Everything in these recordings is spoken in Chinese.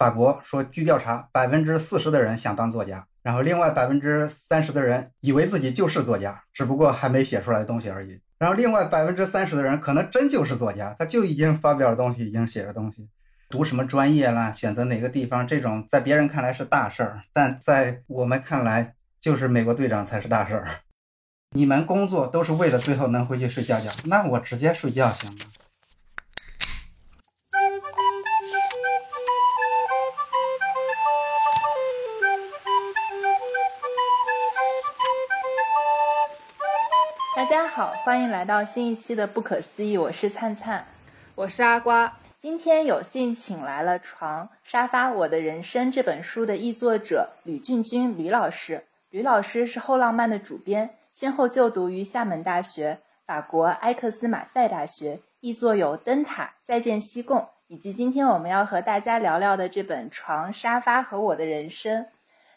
法国说，据调查，百分之四十的人想当作家，然后另外百分之三十的人以为自己就是作家，只不过还没写出来东西而已。然后另外百分之三十的人可能真就是作家，他就已经发表了东西，已经写了东西。读什么专业啦，选择哪个地方，这种在别人看来是大事儿，但在我们看来，就是美国队长才是大事儿。你们工作都是为了最后能回去睡觉觉，那我直接睡觉行吗？大家好，欢迎来到新一期的《不可思议》，我是灿灿，我是阿瓜。今天有幸请来了《床沙发我的人生》这本书的译作者吕俊君吕老师。吕老师是后浪漫的主编，先后就读于厦门大学、法国埃克斯马赛大学，译作有《灯塔》《再见西贡》，以及今天我们要和大家聊聊的这本《床沙发和我的人生》。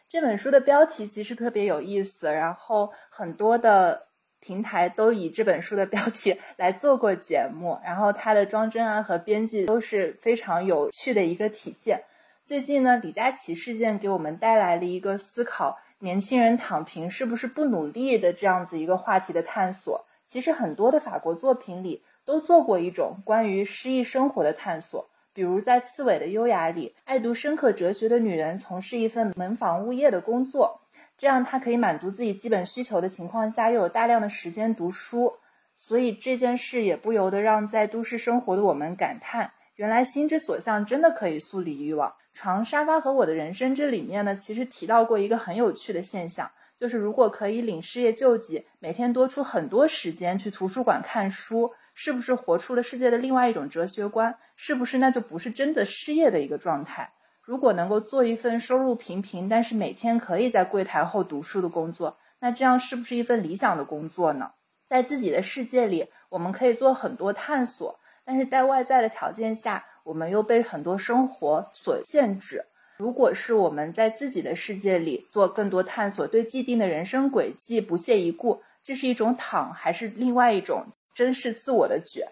这本书的标题其实特别有意思，然后很多的。平台都以这本书的标题 来做过节目，然后它的装帧啊和编辑都是非常有趣的一个体现。最近呢，李佳琦事件给我们带来了一个思考：年轻人躺平是不是不努力的这样子一个话题的探索。其实很多的法国作品里都做过一种关于诗意生活的探索，比如在《刺猬的优雅》里，爱读深刻哲学的女人从事一份门房物业的工作。这样，他可以满足自己基本需求的情况下，又有大量的时间读书，所以这件事也不由得让在都市生活的我们感叹：原来心之所向真的可以速理欲望。床、沙发和我的人生这里面呢，其实提到过一个很有趣的现象，就是如果可以领失业救济，每天多出很多时间去图书馆看书，是不是活出了世界的另外一种哲学观？是不是那就不是真的失业的一个状态？如果能够做一份收入平平，但是每天可以在柜台后读书的工作，那这样是不是一份理想的工作呢？在自己的世界里，我们可以做很多探索，但是在外在的条件下，我们又被很多生活所限制。如果是我们在自己的世界里做更多探索，对既定的人生轨迹不屑一顾，这是一种躺，还是另外一种珍视自我的卷？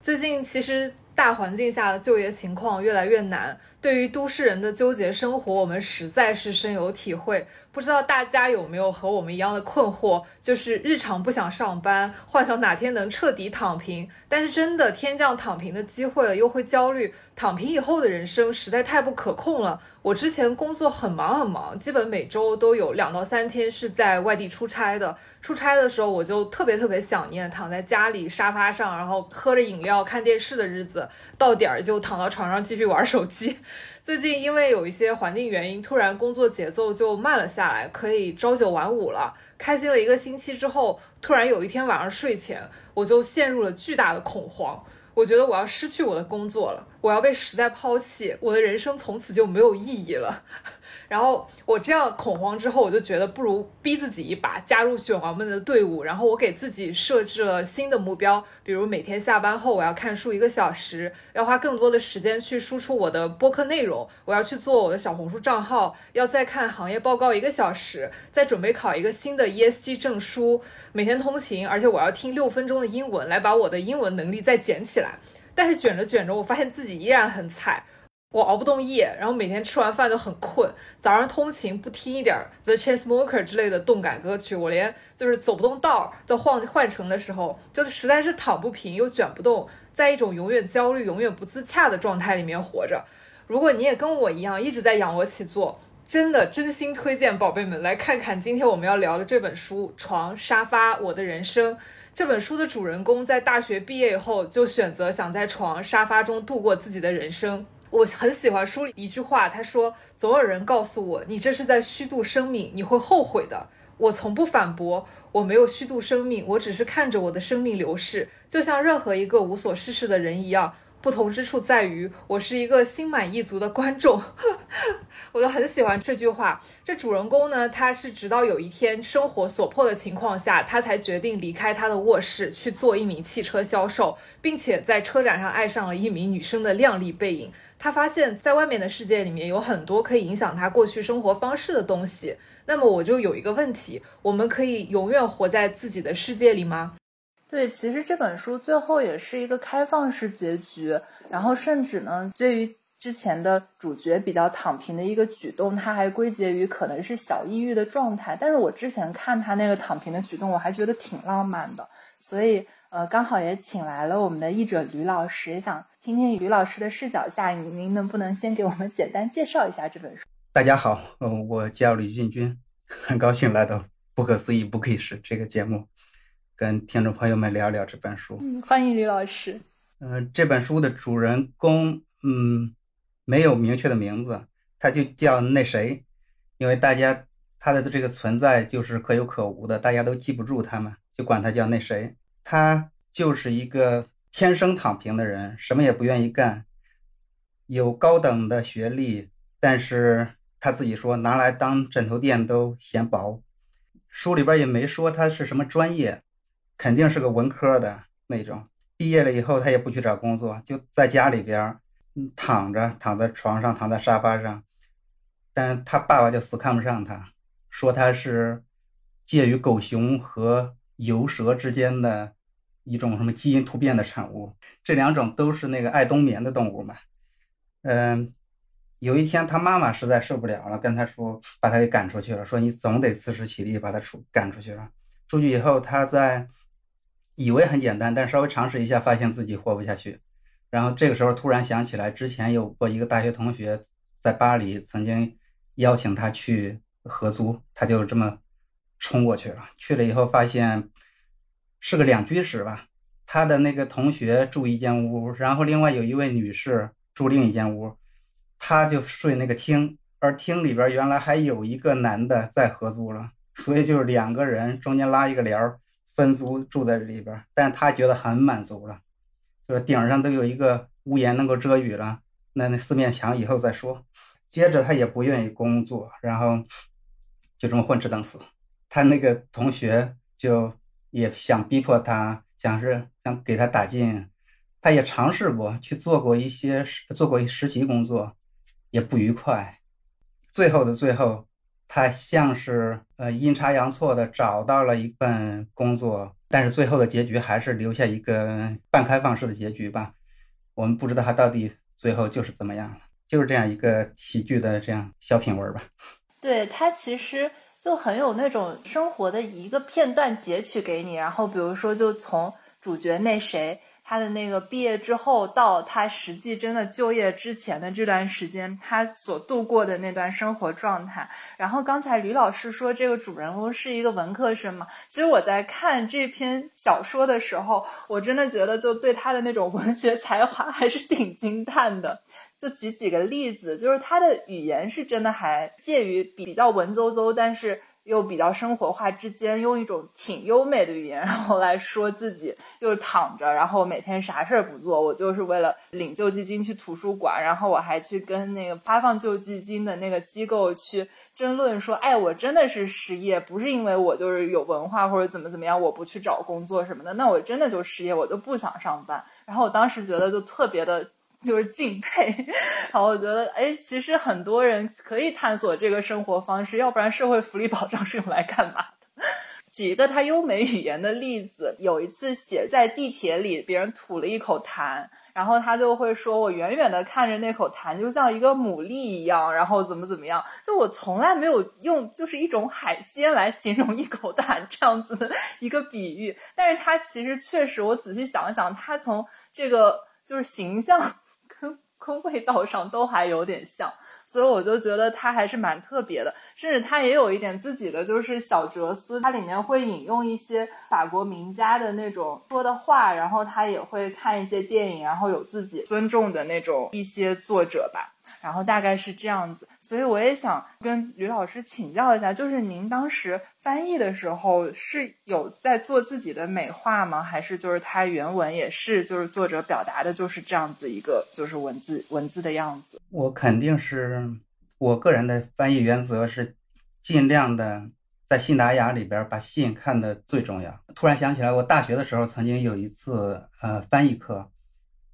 最近其实。大环境下的就业情况越来越难，对于都市人的纠结生活，我们实在是深有体会。不知道大家有没有和我们一样的困惑，就是日常不想上班，幻想哪天能彻底躺平，但是真的天降躺平的机会了，又会焦虑。躺平以后的人生实在太不可控了。我之前工作很忙很忙，基本每周都有两到三天是在外地出差的。出差的时候，我就特别特别想念躺在家里沙发上，然后喝着饮料看电视的日子。到点儿就躺到床上继续玩手机。最近因为有一些环境原因，突然工作节奏就慢了下来，可以朝九晚五了。开心了一个星期之后，突然有一天晚上睡前，我就陷入了巨大的恐慌。我觉得我要失去我的工作了，我要被时代抛弃，我的人生从此就没有意义了。然后我这样恐慌之后，我就觉得不如逼自己一把，加入卷王们的队伍。然后我给自己设置了新的目标，比如每天下班后我要看书一个小时，要花更多的时间去输出我的播客内容，我要去做我的小红书账号，要再看行业报告一个小时，再准备考一个新的 ESG 证书，每天通勤，而且我要听六分钟的英文来把我的英文能力再捡起来。但是卷着卷着，我发现自己依然很菜，我熬不动夜，然后每天吃完饭就很困。早上通勤不听一点 The Chainsmokers 之类的动感歌曲，我连就是走不动道儿换换乘的时候，就实在是躺不平又卷不动，在一种永远焦虑、永远不自洽的状态里面活着。如果你也跟我一样一直在仰卧起坐，真的真心推荐宝贝们来看看今天我们要聊的这本书《床沙发我的人生》。这本书的主人公在大学毕业以后，就选择想在床沙发中度过自己的人生。我很喜欢书里一句话，他说：“总有人告诉我，你这是在虚度生命，你会后悔的。”我从不反驳，我没有虚度生命，我只是看着我的生命流逝，就像任何一个无所事事的人一样。不同之处在于，我是一个心满意足的观众，我就很喜欢这句话。这主人公呢，他是直到有一天生活所迫的情况下，他才决定离开他的卧室去做一名汽车销售，并且在车展上爱上了一名女生的靓丽背影。他发现，在外面的世界里面有很多可以影响他过去生活方式的东西。那么，我就有一个问题：我们可以永远活在自己的世界里吗？对，其实这本书最后也是一个开放式结局，然后甚至呢，对于之前的主角比较躺平的一个举动，他还归结于可能是小抑郁的状态。但是我之前看他那个躺平的举动，我还觉得挺浪漫的。所以，呃，刚好也请来了我们的译者吕老师，也想听听吕老师的视角下，您能不能先给我们简单介绍一下这本书？大家好，嗯，我叫吕俊君，很高兴来到《不可思议不可以是》这个节目，跟听众朋友们聊聊这本书。嗯，欢迎李老师。嗯，这本书的主人公，嗯。没有明确的名字，他就叫那谁，因为大家他的这个存在就是可有可无的，大家都记不住他们，就管他叫那谁。他就是一个天生躺平的人，什么也不愿意干，有高等的学历，但是他自己说拿来当枕头垫都嫌薄。书里边也没说他是什么专业，肯定是个文科的那种。毕业了以后，他也不去找工作，就在家里边。躺着，躺在床上，躺在沙发上，但他爸爸就死看不上他，说他是介于狗熊和游蛇之间的一种什么基因突变的产物。这两种都是那个爱冬眠的动物嘛。嗯，有一天他妈妈实在受不了了，跟他说，把他给赶出去了，说你总得自食其力，把他出赶出去了。出去以后，他在以为很简单，但稍微尝试一下，发现自己活不下去。然后这个时候突然想起来，之前有过一个大学同学在巴黎曾经邀请他去合租，他就这么冲过去了。去了以后发现是个两居室吧，他的那个同学住一间屋，然后另外有一位女士住另一间屋，他就睡那个厅，而厅里边原来还有一个男的在合租了，所以就是两个人中间拉一个帘儿分租住在这里边，但他觉得很满足了。就是顶上都有一个屋檐能够遮雨了，那那四面墙以后再说。接着他也不愿意工作，然后就这么混吃等死。他那个同学就也想逼迫他，想是想给他打进，他也尝试过去做过一些做过实习工作，也不愉快。最后的最后，他像是呃阴差阳错的找到了一份工作。但是最后的结局还是留下一个半开放式的结局吧，我们不知道他到底最后就是怎么样了，就是这样一个喜剧的这样小品文吧。对他其实就很有那种生活的一个片段截取给你，然后比如说就从主角那谁。他的那个毕业之后到他实际真的就业之前的这段时间，他所度过的那段生活状态。然后刚才吕老师说这个主人公是一个文科生嘛，其实我在看这篇小说的时候，我真的觉得就对他的那种文学才华还是挺惊叹的。就举几个例子，就是他的语言是真的还介于比较文绉绉，但是。又比较生活化之间，用一种挺优美的语言，然后来说自己就是躺着，然后每天啥事儿不做，我就是为了领救济金去图书馆，然后我还去跟那个发放救济金的那个机构去争论说，哎，我真的是失业，不是因为我就是有文化或者怎么怎么样，我不去找工作什么的，那我真的就失业，我就不想上班。然后我当时觉得就特别的。就是敬佩，然后我觉得，哎，其实很多人可以探索这个生活方式，要不然社会福利保障是用来干嘛的？举一个他优美语言的例子，有一次写在地铁里，别人吐了一口痰，然后他就会说：“我远远的看着那口痰，就像一个牡蛎一样，然后怎么怎么样。”就我从来没有用就是一种海鲜来形容一口痰这样子的一个比喻，但是他其实确实，我仔细想了想，他从这个就是形象。跟味道上都还有点像，所以我就觉得它还是蛮特别的，甚至它也有一点自己的就是小哲思，它里面会引用一些法国名家的那种说的话，然后他也会看一些电影，然后有自己尊重的那种一些作者吧。然后大概是这样子，所以我也想跟吕老师请教一下，就是您当时翻译的时候是有在做自己的美化吗？还是就是它原文也是就是作者表达的就是这样子一个就是文字文字的样子？我肯定是我个人的翻译原则是尽量的在信达雅里边把信看的最重要。突然想起来，我大学的时候曾经有一次呃翻译课，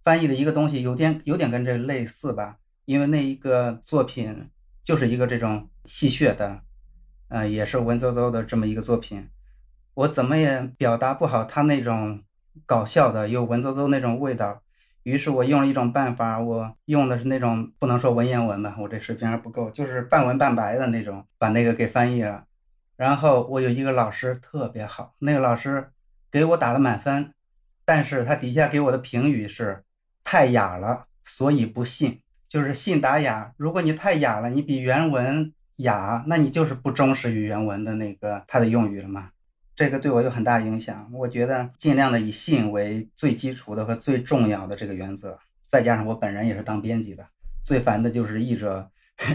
翻译的一个东西有点有点跟这类似吧。因为那一个作品就是一个这种戏谑的，呃，也是文绉绉的这么一个作品，我怎么也表达不好他那种搞笑的又文绉绉那种味道，于是我用了一种办法，我用的是那种不能说文言文吧，我这水平还不够，就是半文半白的那种，把那个给翻译了。然后我有一个老师特别好，那个老师给我打了满分，但是他底下给我的评语是太雅了，所以不信，就是信达雅。如果你太雅了，你比原文雅，那你就是不忠实于原文的那个它的用语了嘛。这个对我有很大影响，我觉得尽量的以信为最基础的和最重要的这个原则，再加上我本人也是当编辑的，最烦的就是译者，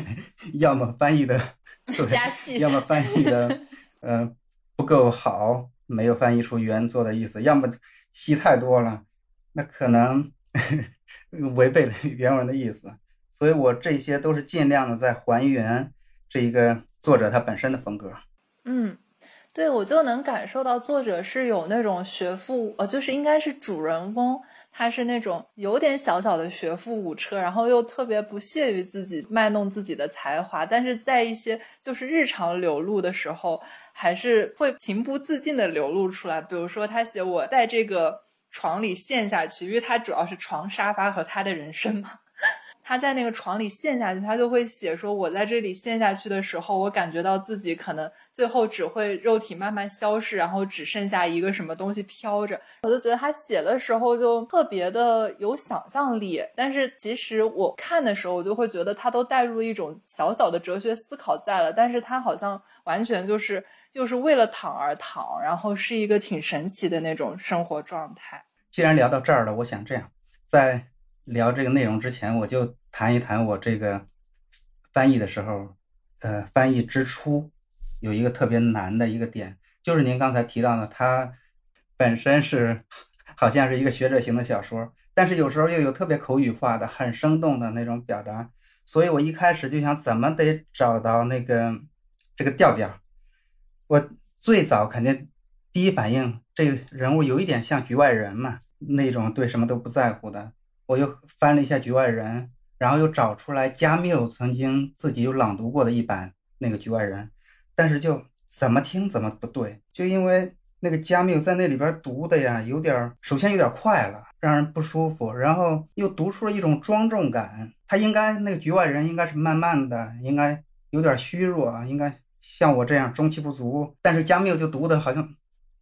要么翻译的 加戏，要么翻译的 呃不够好，没有翻译出原作的意思，要么戏太多了，那可能违背了原文的意思，所以我这些都是尽量的在还原这一个作者他本身的风格，嗯。对，我就能感受到作者是有那种学富，呃，就是应该是主人公，他是那种有点小小的学富五车，然后又特别不屑于自己卖弄自己的才华，但是在一些就是日常流露的时候，还是会情不自禁的流露出来。比如说，他写我在这个床里陷下去，因为他主要是床、沙发和他的人生嘛。他在那个床里陷下去，他就会写说：“我在这里陷下去的时候，我感觉到自己可能最后只会肉体慢慢消逝，然后只剩下一个什么东西飘着。”我就觉得他写的时候就特别的有想象力，但是其实我看的时候，我就会觉得他都带入一种小小的哲学思考在了，但是他好像完全就是又是为了躺而躺，然后是一个挺神奇的那种生活状态。既然聊到这儿了，我想这样，在聊这个内容之前，我就。谈一谈我这个翻译的时候，呃，翻译之初有一个特别难的一个点，就是您刚才提到的，它本身是好像是一个学者型的小说，但是有时候又有特别口语化的、很生动的那种表达，所以我一开始就想怎么得找到那个这个调调。我最早肯定第一反应，这个人物有一点像局外人嘛，那种对什么都不在乎的。我又翻了一下《局外人》。然后又找出来加缪曾经自己有朗读过的一版那个局外人，但是就怎么听怎么不对，就因为那个加缪在那里边读的呀，有点首先有点快了，让人不舒服，然后又读出了一种庄重感。他应该那个局外人应该是慢慢的，应该有点虚弱啊，应该像我这样中气不足。但是加缪就读的好像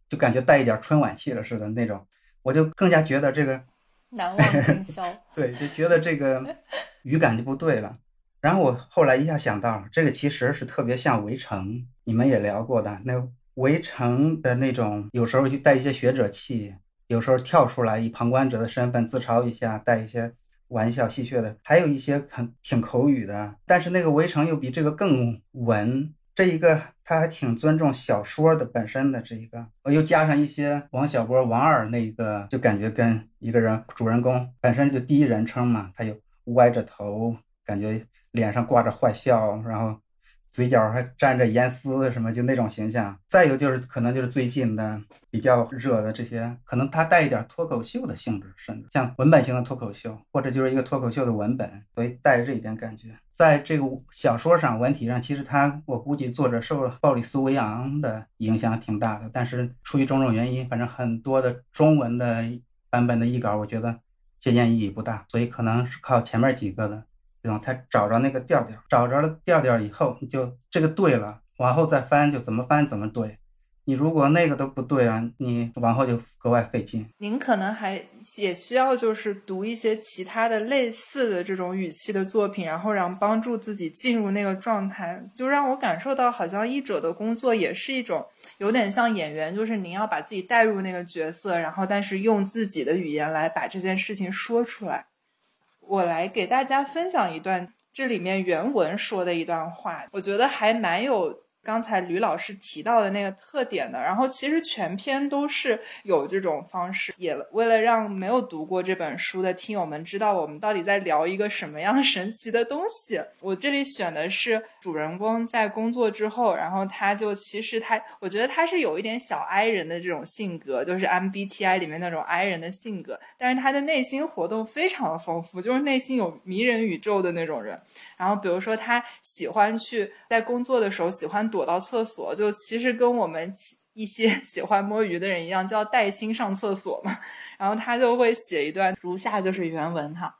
就感觉带一点春晚气了似的那种，我就更加觉得这个。难忘今宵，对，就觉得这个 语感就不对了。然后我后来一下想到，这个其实是特别像《围城》，你们也聊过的那《围城》的那种，有时候就带一些学者气，有时候跳出来以旁观者的身份自嘲一下，带一些玩笑戏谑的，还有一些很挺口语的。但是那个《围城》又比这个更文。这一个他还挺尊重小说的本身的这一个，我又加上一些王小波、王二那一个，就感觉跟一个人主人公本身就第一人称嘛，他又歪着头，感觉脸上挂着坏笑，然后。嘴角还沾着盐丝什么，就那种形象。再有就是，可能就是最近的比较热的这些，可能它带一点脱口秀的性质，甚至像文本型的脱口秀，或者就是一个脱口秀的文本，所以带着这一点感觉。在这个小说上、文体上，其实他我估计作者受了鲍里斯·维昂的影响挺大的，但是出于种种原因，反正很多的中文的版本的译稿，我觉得借鉴意义不大，所以可能是靠前面几个的。对吧？才找着那个调调，找着了调调以后，你就这个对了，往后再翻就怎么翻怎么对。你如果那个都不对啊，你往后就格外费劲。您可能还也需要就是读一些其他的类似的这种语气的作品，然后让帮助自己进入那个状态，就让我感受到好像译者的工作也是一种有点像演员，就是您要把自己带入那个角色，然后但是用自己的语言来把这件事情说出来。我来给大家分享一段这里面原文说的一段话，我觉得还蛮有。刚才吕老师提到的那个特点的，然后其实全篇都是有这种方式，也为了让没有读过这本书的听友们知道我们到底在聊一个什么样神奇的东西。我这里选的是主人公在工作之后，然后他就其实他，我觉得他是有一点小 I 人的这种性格，就是 MBTI 里面那种 I 人的性格，但是他的内心活动非常的丰富，就是内心有迷人宇宙的那种人。然后，比如说他喜欢去在工作的时候喜欢躲到厕所，就其实跟我们一些 喜欢摸鱼的人一样，就要带薪上厕所嘛。然后他就会写一段如下，就是原文哈。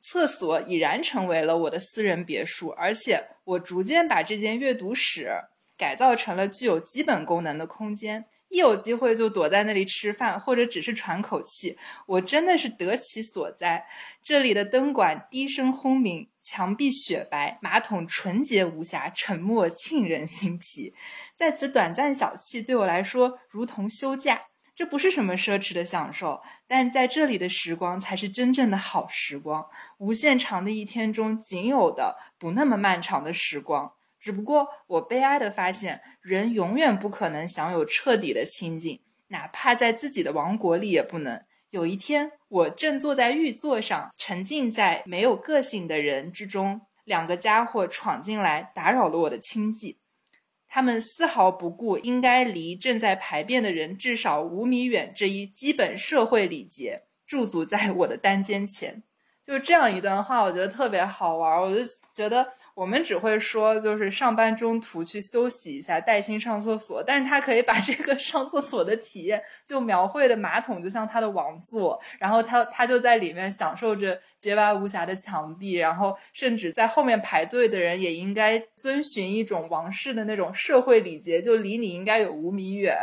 厕所已然成为了我的私人别墅，而且我逐渐把这间阅读室改造成了具有基本功能的空间。一有机会就躲在那里吃饭，或者只是喘口气。我真的是得其所在。这里的灯管低声轰鸣，墙壁雪白，马桶纯洁无瑕，沉默沁人心脾。在此短暂小憩，对我来说如同休假。这不是什么奢侈的享受，但在这里的时光才是真正的好时光。无限长的一天中仅有的不那么漫长的时光。只不过我悲哀的发现，人永远不可能享有彻底的清静，哪怕在自己的王国里也不能。有一天，我正坐在玉座上，沉浸在没有个性的人之中，两个家伙闯进来，打扰了我的清寂。他们丝毫不顾应该离正在排便的人至少五米远这一基本社会礼节，驻足在我的单间前。就这样一段话，我觉得特别好玩，我就觉得。我们只会说，就是上班中途去休息一下，带薪上厕所。但是他可以把这个上厕所的体验，就描绘的马桶就像他的王座，然后他他就在里面享受着洁白无瑕的墙壁，然后甚至在后面排队的人也应该遵循一种王室的那种社会礼节，就离你应该有五米远。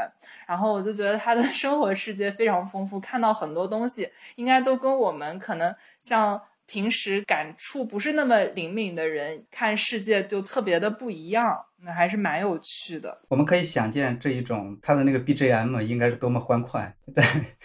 然后我就觉得他的生活世界非常丰富，看到很多东西，应该都跟我们可能像。平时感触不是那么灵敏的人看世界就特别的不一样，那还是蛮有趣的。我们可以想见这一种他的那个 BGM 应该是多么欢快。在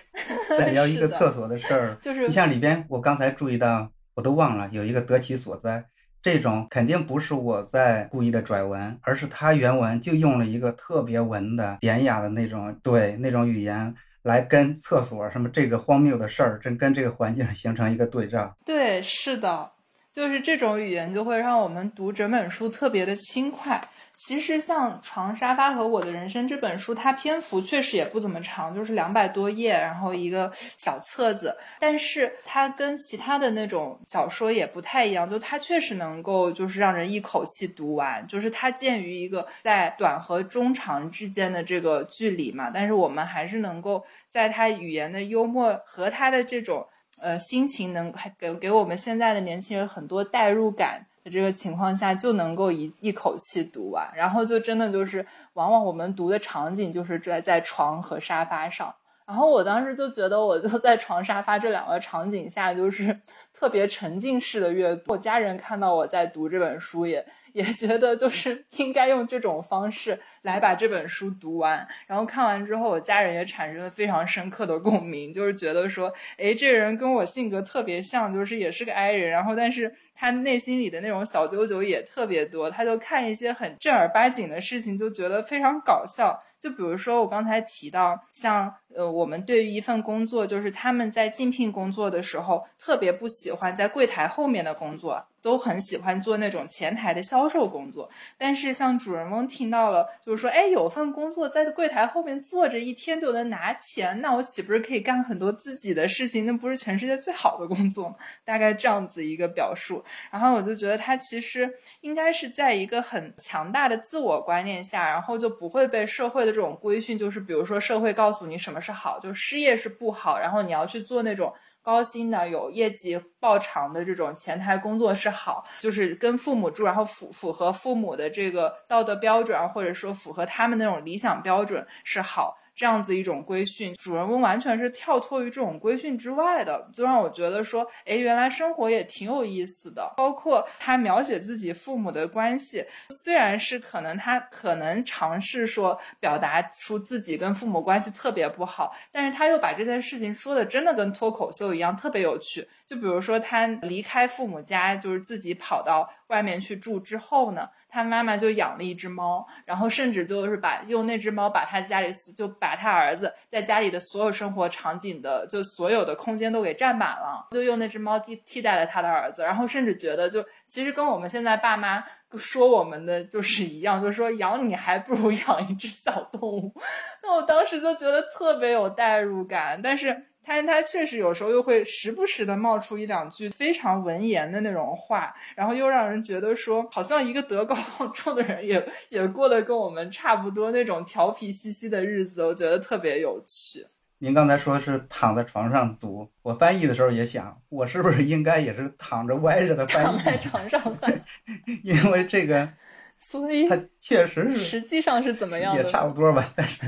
在聊一个厕所的事儿，就是你像里边，我刚才注意到，我都忘了有一个得其所哉，这种肯定不是我在故意的拽文，而是他原文就用了一个特别文的典雅的那种对那种语言。来跟厕所什么这个荒谬的事儿，真跟这个环境形成一个对照。对，是的，就是这种语言就会让我们读整本书特别的轻快。其实像《床沙发和我的人生》这本书，它篇幅确实也不怎么长，就是两百多页，然后一个小册子。但是它跟其他的那种小说也不太一样，就它确实能够就是让人一口气读完。就是它鉴于一个在短和中长之间的这个距离嘛，但是我们还是能够在它语言的幽默和它的这种呃心情，能还给给我们现在的年轻人很多代入感。的这个情况下就能够一一口气读完，然后就真的就是，往往我们读的场景就是在在床和沙发上，然后我当时就觉得我就在床沙发这两个场景下就是特别沉浸式的阅读，我家人看到我在读这本书也。也觉得就是 应该用这种方式来把这本书读完，然后看完之后，我家人也产生了非常深刻的共鸣，就是觉得说，哎，这人跟我性格特别像，就是也是个 I 人，然后但是他内心里的那种小九九也特别多，他就看一些很正儿八经的事情，就觉得非常搞笑。就比如说我刚才提到，像呃，我们对于一份工作，就是他们在竞聘工作的时候，特别不喜欢在柜台后面的工作。都很喜欢做那种前台的销售工作，但是像主人翁听到了，就是说，哎，有份工作在柜台后面坐着一天就能拿钱，那我岂不是可以干很多自己的事情？那不是全世界最好的工作吗？大概这样子一个表述。然后我就觉得他其实应该是在一个很强大的自我观念下，然后就不会被社会的这种规训，就是比如说社会告诉你什么是好，就失业是不好，然后你要去做那种。高薪的有业绩报偿的这种前台工作是好，就是跟父母住，然后符符合父母的这个道德标准，或者说符合他们那种理想标准是好。这样子一种规训，主人公完全是跳脱于这种规训之外的，就让我觉得说，哎，原来生活也挺有意思的。包括他描写自己父母的关系，虽然是可能他可能尝试说表达出自己跟父母关系特别不好，但是他又把这件事情说的真的跟脱口秀一样，特别有趣。就比如说他离开父母家，就是自己跑到外面去住之后呢。他妈妈就养了一只猫，然后甚至就是把用那只猫把他家里就把他儿子在家里的所有生活场景的就所有的空间都给占满了，就用那只猫替替代了他的儿子，然后甚至觉得就其实跟我们现在爸妈说我们的就是一样，就是说养你还不如 养一只小动物。那我当时就觉得特别有代入感，但是。但是他确实有时候又会时不时的冒出一两句非常文言的那种话，然后又让人觉得说，好像一个德高望重的人也也过得跟我们差不多那种调皮兮兮的日子，我觉得特别有趣。您刚才说是躺在床上读，我翻译的时候也想，我是不是应该也是躺着歪着的翻译？躺在床上翻，因为这个，所以他确实是实际上是怎么样的？也差不多吧，但是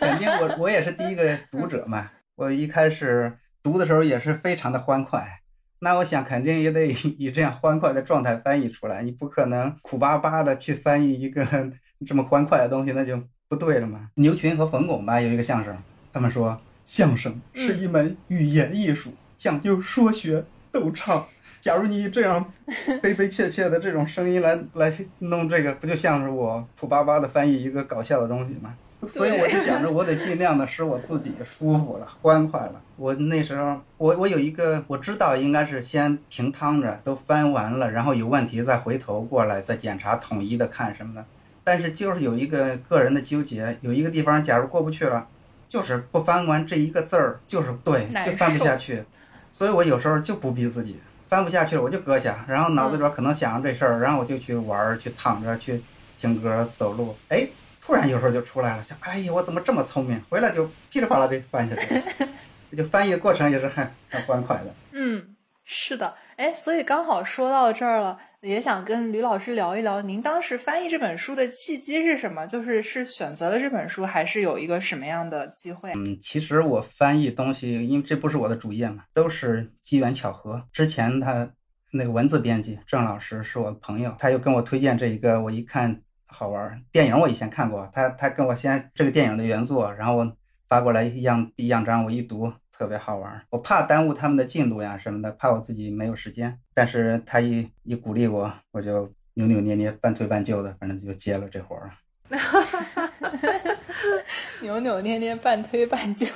肯定我我也是第一个读者嘛。我一开始读的时候也是非常的欢快，那我想肯定也得以这样欢快的状态翻译出来，你不可能苦巴巴的去翻译一个 这么欢快的东西，那就不对了嘛。牛群和冯巩吧有一个相声，他们说相声是一门语言艺术，讲究说学逗唱。假如你以这样 悲悲切切的这种声音来来弄这个，不就像是我苦巴巴的翻译一个搞笑的东西吗？所以我就想着，我得尽量的使我自己舒服了、欢快了。我那时候，我我有一个，我知道应该是先平躺着，都翻完了，然后有问题再回头过来再检查，统一的看什么的。但是就是有一个个人的纠结，有一个地方假如过不去了，就是不翻完这一个字儿，就是对，就翻不下去。所以我有时候就不逼自己，翻不下去了我就搁下，然后脑子里边可能想着这事儿，然后我就去玩儿，去躺着，去听歌、走路，哎。突然有时候就出来了，想，哎呀，我怎么这么聪明？回来就噼里啪啦的翻下去，这 就翻译过程也是很很欢快的。嗯，是的，哎，所以刚好说到这儿了，也想跟吕老师聊一聊，您当时翻译这本书的契机是什么？就是是选择了这本书，还是有一个什么样的机会？嗯，其实我翻译东西，因为这不是我的主业嘛，都是机缘巧合。之前他那个文字编辑郑老师是我的朋友，他又跟我推荐这一个，我一看。好玩电影我以前看过，他他跟我先这个电影的原作，然后我发过来一样一样章，我一读特别好玩。我怕耽误他们的进度呀什么的，怕我自己没有时间。但是他一一鼓励我，我就扭扭捏捏、半推半就的，反正就接了这活儿。扭扭捏捏、半推半就。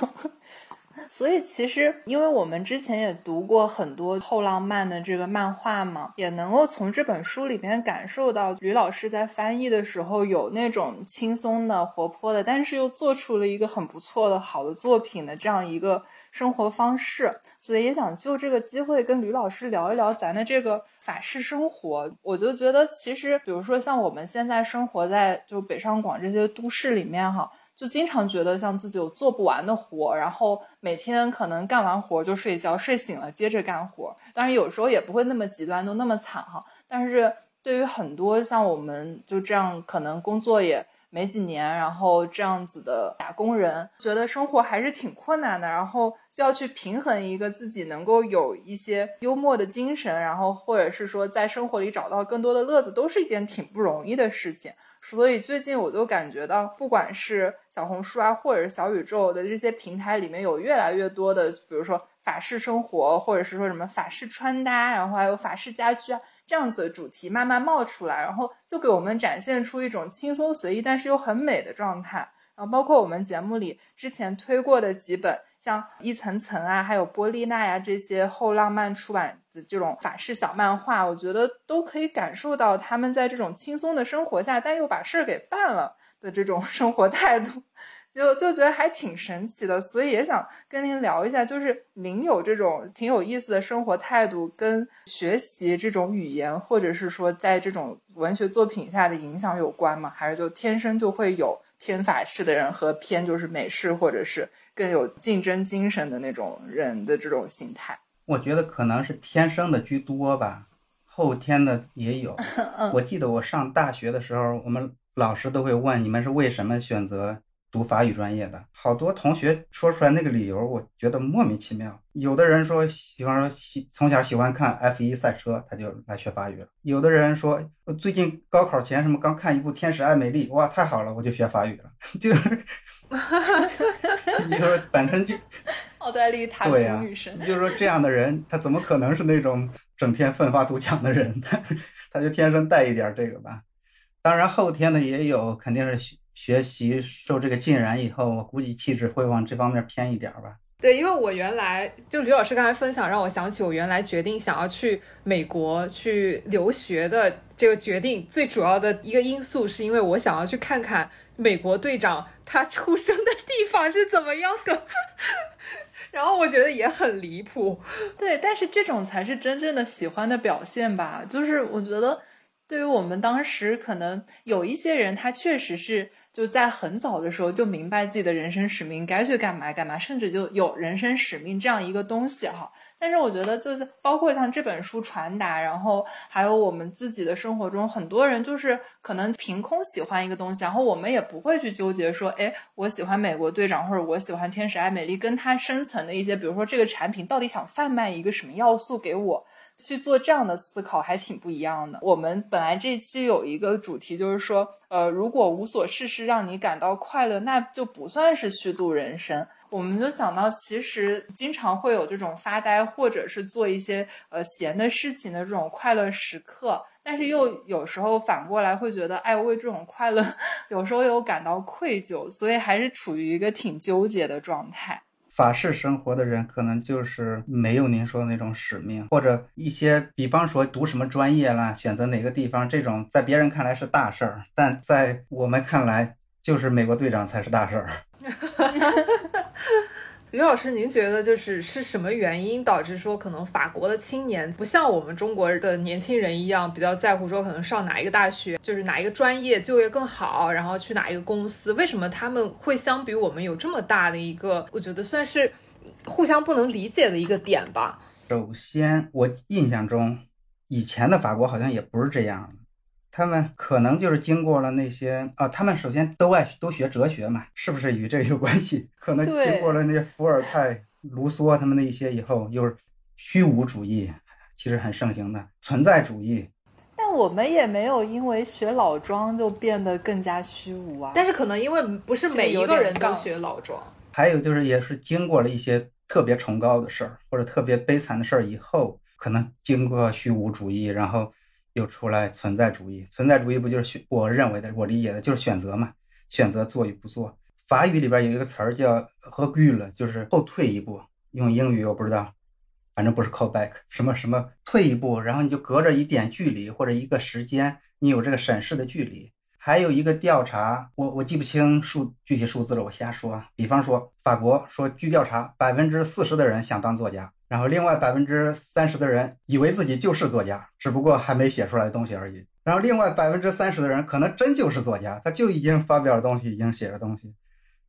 所以其实，因为我们之前也读过很多后浪漫的这个漫画嘛，也能够从这本书里边感受到吕老师在翻译的时候有那种轻松的、活泼的，但是又做出了一个很不错的好的作品的这样一个生活方式。所以也想就这个机会跟吕老师聊一聊咱的这个法式生活。我就觉得，其实比如说像我们现在生活在就北上广这些都市里面哈。就经常觉得像自己有做不完的活，然后每天可能干完活就睡觉，睡醒了接着干活。当然有时候也不会那么极端，都那么惨哈。但是对于很多像我们就这样，可能工作也。没几年，然后这样子的打工人，觉得生活还是挺困难的，然后就要去平衡一个自己能够有一些幽默的精神，然后或者是说在生活里找到更多的乐子，都是一件挺不容易的事情。所以最近我就感觉到，不管是小红书啊，或者是小宇宙的这些平台里面有越来越多的，比如说法式生活，或者是说什么法式穿搭，然后还有法式家居啊。这样子的主题慢慢冒出来，然后就给我们展现出一种轻松随意，但是又很美的状态。然后包括我们节目里之前推过的几本，像一层层啊，还有波丽娜呀这些后浪漫出版的这种法式小漫画，我觉得都可以感受到他们在这种轻松的生活下，但又把事儿给办了的这种生活态度。就就觉得还挺神奇的，所以也想跟您聊一下，就是您有这种挺有意思的生活态度，跟学习这种语言，或者是说在这种文学作品下的影响有关吗？还是就天生就会有偏法式的人和偏就是美式，或者是更有竞争精神的那种人的这种心态？我觉得可能是天生的居多吧，后天的也有。我记得我上大学的时候，我们老师都会问你们是为什么选择。读法语专业的好多同学说出来那个理由，我觉得莫名其妙。有的人说，比方说喜从小喜欢看 F 一赛车，他就来学法语了。有的人说，最近高考前什么刚看一部《天使爱美丽》，哇，太好了，我就学法语了。就是，你说本身就 奥黛丽塔女神，你就说这样的人，他怎么可能是那种整天奋发图强的人？他就天生带一点这个吧。当然后天的也有，肯定是。学习受这个浸染以后，我估计气质会往这方面偏一点吧。对，因为我原来就吕老师刚才分享，让我想起我原来决定想要去美国去留学的这个决定，最主要的一个因素是因为我想要去看看美国队长他出生的地方是怎么样的。然后我觉得也很离谱。对，但是这种才是真正的喜欢的表现吧？就是我觉得，对于我们当时可能有一些人，他确实是。就在很早的时候就明白自己的人生使命该去干嘛干嘛，甚至就有人生使命这样一个东西哈。但是我觉得就是包括像这本书传达，然后还有我们自己的生活中，很多人就是可能凭空喜欢一个东西，然后我们也不会去纠结说，哎，我喜欢美国队长或者我喜欢天使爱美丽，跟它深层的一些，比如说这个产品到底想贩卖一个什么要素给我。去做这样的思考还挺不一样的。我们本来这期有一个主题，就是说，呃，如果无所事事让你感到快乐，那就不算是虚度人生。我们就想到，其实经常会有这种发呆或者是做一些呃闲的事情的这种快乐时刻，但是又有时候反过来会觉得，哎，为这种快乐 有时候又感到愧疚，所以还是处于一个挺纠结的状态。法式生活的人可能就是没有您说的那种使命，或者一些，比方说读什么专业啦，选择哪个地方，这种在别人看来是大事儿，但在我们看来，就是美国队长才是大事儿。刘老师，您觉得就是是什么原因导致说可能法国的青年不像我们中国的年轻人一样比较在乎说可能上哪一个大学，就是哪一个专业就业更好，然后去哪一个公司？为什么他们会相比我们有这么大的一个，我觉得算是互相不能理解的一个点吧？首先，我印象中以前的法国好像也不是这样。他们可能就是经过了那些啊，他们首先都爱都学哲学嘛，是不是与这个有关系？可能经过了那些伏尔泰、卢梭他们那一些以后，又是虚无主义，其实很盛行的存在主义。但我们也没有因为学老庄就变得更加虚无啊。但是可能因为不是每一个人都学老庄。还有就是，也是经过了一些特别崇高的事儿或者特别悲惨的事儿以后，可能经过虚无主义，然后。又出来存在主义，存在主义不就是选？我认为的，我理解的就是选择嘛，选择做与不做。法语里边有一个词儿叫 “recul”，就是后退一步。用英语我不知道，反正不是 “call back”，什么什么退一步，然后你就隔着一点距离或者一个时间，你有这个审视的距离。还有一个调查，我我记不清数具体数字了，我瞎说。比方说，法国说，据调查，百分之四十的人想当作家。然后另外百分之三十的人以为自己就是作家，只不过还没写出来东西而已。然后另外百分之三十的人可能真就是作家，他就已经发表了东西，已经写了东西，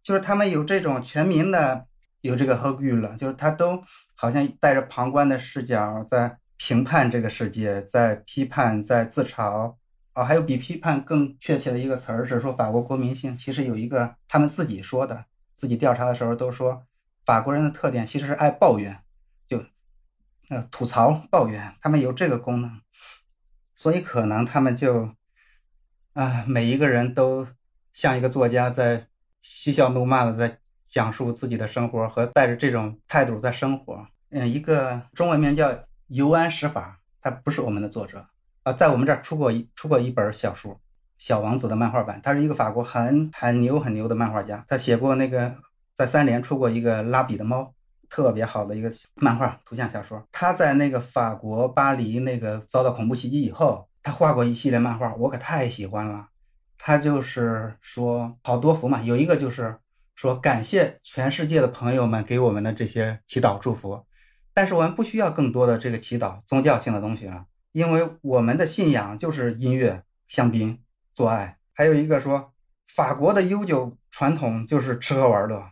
就是他们有这种全民的有这个合欲了，就是他都好像带着旁观的视角在评判这个世界，在批判，在自嘲。哦，还有比批判更确切的一个词儿是说法国国民性，其实有一个他们自己说的，自己调查的时候都说法国人的特点其实是爱抱怨。呃，吐槽、抱怨，他们有这个功能，所以可能他们就，啊，每一个人都像一个作家，在嬉笑怒骂的在讲述自己的生活和带着这种态度在生活。嗯，一个中文名叫尤安史法，他不是我们的作者啊，在我们这儿出过一出过一本小说《小王子》的漫画版，他是一个法国很很牛很牛的漫画家，他写过那个在三联出过一个拉比的猫。特别好的一个漫画图像小说，他在那个法国巴黎那个遭到恐怖袭击以后，他画过一系列漫画，我可太喜欢了。他就是说好多幅嘛，有一个就是说感谢全世界的朋友们给我们的这些祈祷祝福，但是我们不需要更多的这个祈祷宗教性的东西了，因为我们的信仰就是音乐、香槟、做爱。还有一个说法国的悠久传统就是吃喝玩乐。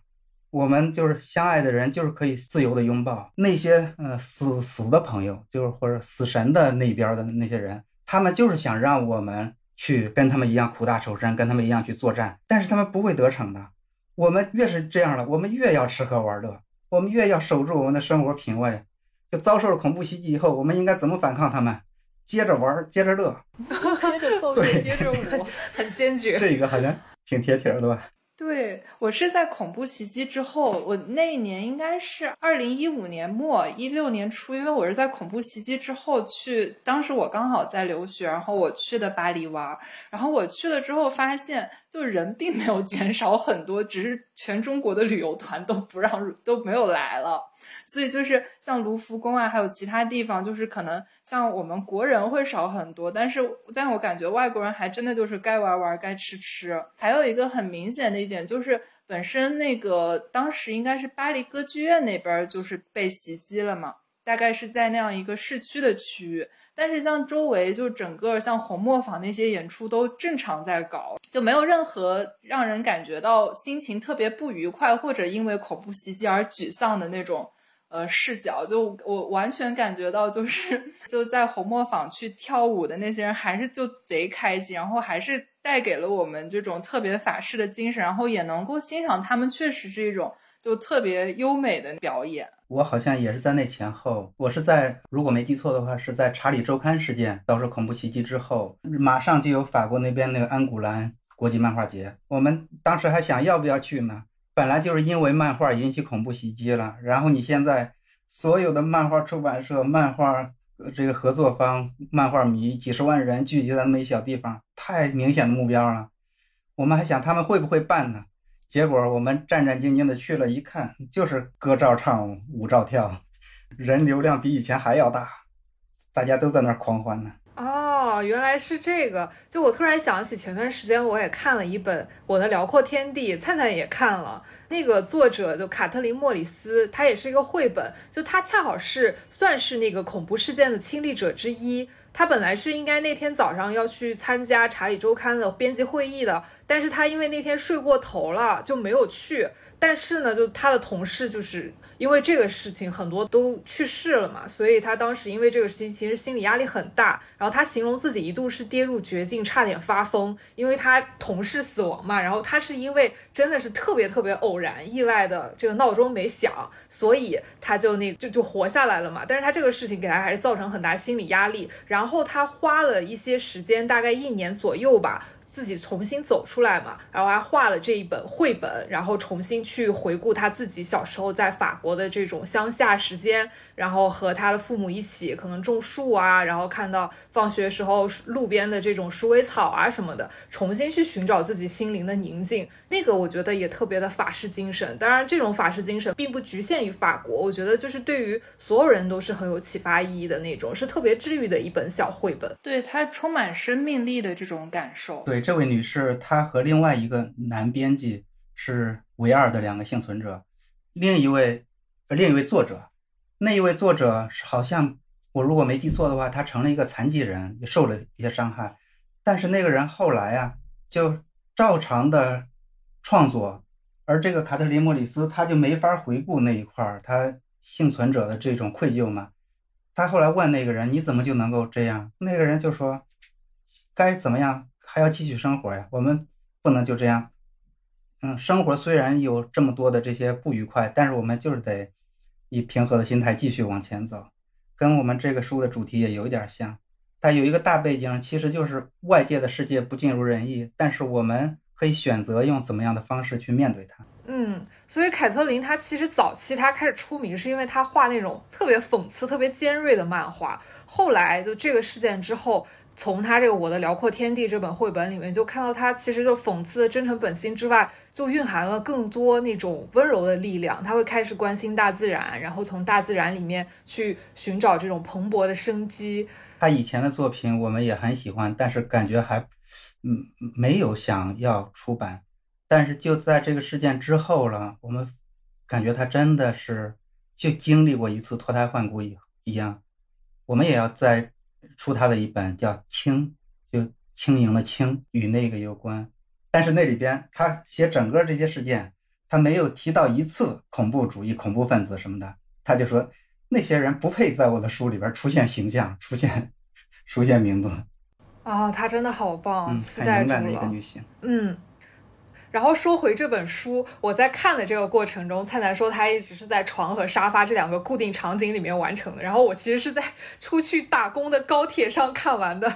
我们就是相爱的人，就是可以自由的拥抱那些呃死死的朋友，就是或者死神的那边的那些人，他们就是想让我们去跟他们一样苦大仇深，跟他们一样去作战，但是他们不会得逞的。我们越是这样了，我们越要吃喝玩乐，我们越要守住我们的生活品味。就遭受了恐怖袭击以后，我们应该怎么反抗他们？接着玩，接着乐，接着奏乐，接着 舞，很坚决。这个好像挺贴贴的吧？对我是在恐怖袭击之后，我那一年应该是二零一五年末一六年初，因为我是在恐怖袭击之后去，当时我刚好在留学，然后我去的巴黎玩，然后我去了之后发现，就人并没有减少很多，只是全中国的旅游团都不让都没有来了。所以就是像卢浮宫啊，还有其他地方，就是可能像我们国人会少很多，但是但我感觉外国人还真的就是该玩玩，该吃吃。还有一个很明显的一点，就是本身那个当时应该是巴黎歌剧院那边就是被袭击了嘛，大概是在那样一个市区的区域。但是像周围就整个像红磨坊那些演出都正常在搞，就没有任何让人感觉到心情特别不愉快或者因为恐怖袭击而沮丧的那种呃视角。就我完全感觉到就是 就在红磨坊去跳舞的那些人还是就贼开心，然后还是带给了我们这种特别法式的精神，然后也能够欣赏他们确实是一种就特别优美的表演。我好像也是在那前后，我是在如果没记错的话，是在查理周刊事件遭受恐怖袭击之后，马上就有法国那边那个安古兰国际漫画节，我们当时还想要不要去呢？本来就是因为漫画引起恐怖袭击了，然后你现在所有的漫画出版社、漫画这个合作方、漫画迷几十万人聚集在那么一小地方，太明显的目标了，我们还想他们会不会办呢？结果我们战战兢兢的去了，一看就是歌照唱，舞照跳，人流量比以前还要大，大家都在那儿狂欢呢。哦，原来是这个！就我突然想起，前段时间我也看了一本《我的辽阔天地》，灿灿也看了。那个作者就卡特琳·莫里斯，他也是一个绘本，就他恰好是算是那个恐怖事件的亲历者之一。他本来是应该那天早上要去参加《查理周刊》的编辑会议的，但是他因为那天睡过头了，就没有去。但是呢，就他的同事就是因为这个事情很多都去世了嘛，所以他当时因为这个事情其实心理压力很大。然后他形容自己一度是跌入绝境，差点发疯，因为他同事死亡嘛。然后他是因为真的是特别特别偶然、意外的这个闹钟没响，所以他就那就就活下来了嘛。但是他这个事情给他还是造成很大心理压力。然后然后他花了一些时间，大概一年左右吧。自己重新走出来嘛，然后还画了这一本绘本，然后重新去回顾他自己小时候在法国的这种乡下时间，然后和他的父母一起可能种树啊，然后看到放学时候路边的这种鼠尾草啊什么的，重新去寻找自己心灵的宁静。那个我觉得也特别的法式精神。当然，这种法式精神并不局限于法国，我觉得就是对于所有人都是很有启发意义的那种，是特别治愈的一本小绘本。对，它充满生命力的这种感受。对。这位女士，她和另外一个男编辑是唯二的两个幸存者。另一位，另一位作者，那一位作者好像我如果没记错的话，他成了一个残疾人，也受了一些伤害。但是那个人后来啊，就照常的创作，而这个卡特琳·莫里斯他就没法回顾那一块儿他幸存者的这种愧疚嘛。他后来问那个人：“你怎么就能够这样？”那个人就说：“该怎么样？”还要继续生活呀，我们不能就这样。嗯，生活虽然有这么多的这些不愉快，但是我们就是得以平和的心态继续往前走。跟我们这个书的主题也有一点像，它有一个大背景，其实就是外界的世界不尽如人意，但是我们可以选择用怎么样的方式去面对它。嗯，所以凯特琳她其实早期她开始出名是因为她画那种特别讽刺、特别尖锐的漫画，后来就这个事件之后。从他这个《我的辽阔天地》这本绘本里面，就看到他其实就讽刺的真诚本心之外，就蕴含了更多那种温柔的力量。他会开始关心大自然，然后从大自然里面去寻找这种蓬勃的生机。他以前的作品我们也很喜欢，但是感觉还嗯没有想要出版。但是就在这个事件之后了，我们感觉他真的是就经历过一次脱胎换骨一一样，我们也要在。出他的一本叫《轻》，就轻盈的轻，与那个有关。但是那里边他写整个这些事件，他没有提到一次恐怖主义、恐怖分子什么的。他就说那些人不配在我的书里边出现形象、出现出现名字。啊，他真的好棒，很勇敢的一个女性。嗯。然后说回这本书，我在看的这个过程中，灿灿说他一直是在床和沙发这两个固定场景里面完成的。然后我其实是在出去打工的高铁上看完的。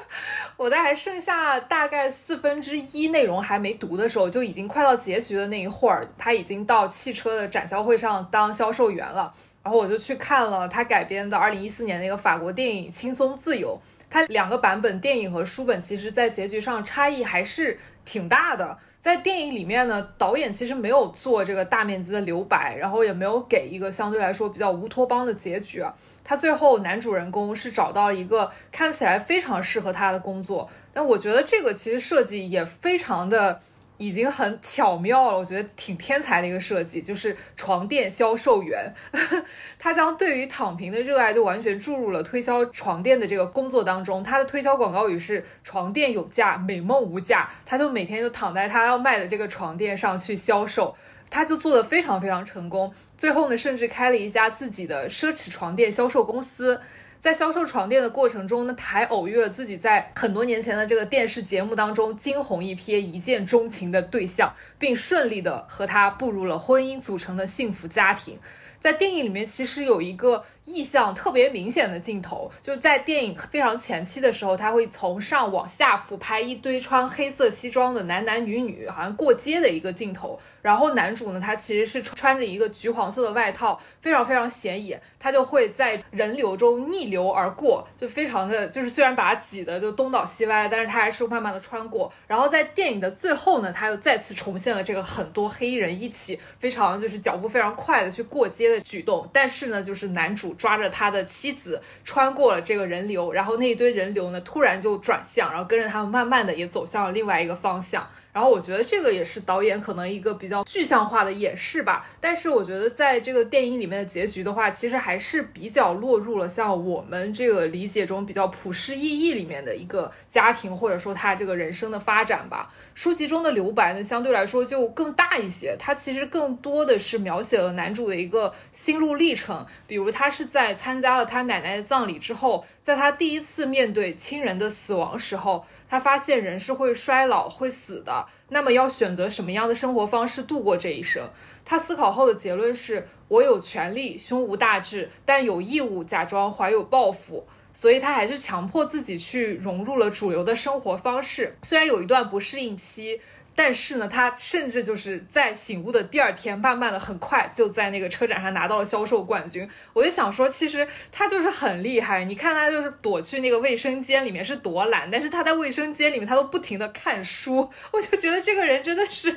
我在还剩下大概四分之一内容还没读的时候，就已经快到结局的那一会儿，他已经到汽车的展销会上当销售员了。然后我就去看了他改编的二零一四年那个法国电影《轻松自由》。它两个版本电影和书本，其实在结局上差异还是挺大的。在电影里面呢，导演其实没有做这个大面积的留白，然后也没有给一个相对来说比较乌托邦的结局。他最后男主人公是找到一个看起来非常适合他的工作，但我觉得这个其实设计也非常的。已经很巧妙了，我觉得挺天才的一个设计，就是床垫销售员，他将对于躺平的热爱就完全注入了推销床垫的这个工作当中。他的推销广告语是“床垫有价，美梦无价”，他就每天就躺在他要卖的这个床垫上去销售，他就做的非常非常成功。最后呢，甚至开了一家自己的奢侈床垫销售公司。在销售床垫的过程中呢，他还偶遇了自己在很多年前的这个电视节目当中惊鸿一瞥、一见钟情的对象，并顺利的和他步入了婚姻组成的幸福家庭。在电影里面，其实有一个意象特别明显的镜头，就在电影非常前期的时候，他会从上往下俯拍一堆穿黑色西装的男男女女，好像过街的一个镜头。然后男主呢，他其实是穿着一个橘黄色的外套，非常非常显眼。他就会在人流中逆流而过，就非常的就是虽然把他挤得就东倒西歪，但是他还是慢慢的穿过。然后在电影的最后呢，他又再次重现了这个很多黑衣人一起非常就是脚步非常快的去过街。的举动，但是呢，就是男主抓着他的妻子穿过了这个人流，然后那一堆人流呢，突然就转向，然后跟着他们慢慢的也走向了另外一个方向。然后我觉得这个也是导演可能一个比较具象化的演示吧。但是我觉得在这个电影里面的结局的话，其实还是比较落入了像我们这个理解中比较普世意义里面的一个家庭，或者说他这个人生的发展吧。书籍中的留白呢，相对来说就更大一些，它其实更多的是描写了男主的一个心路历程。比如他是在参加了他奶奶的葬礼之后，在他第一次面对亲人的死亡时候，他发现人是会衰老、会死的。那么要选择什么样的生活方式度过这一生？他思考后的结论是：我有权利胸无大志，但有义务假装怀有抱负。所以他还是强迫自己去融入了主流的生活方式，虽然有一段不适应期，但是呢，他甚至就是在醒悟的第二天，慢慢的很快就在那个车展上拿到了销售冠军。我就想说，其实他就是很厉害。你看他就是躲去那个卫生间里面是多懒，但是他在卫生间里面他都不停的看书，我就觉得这个人真的是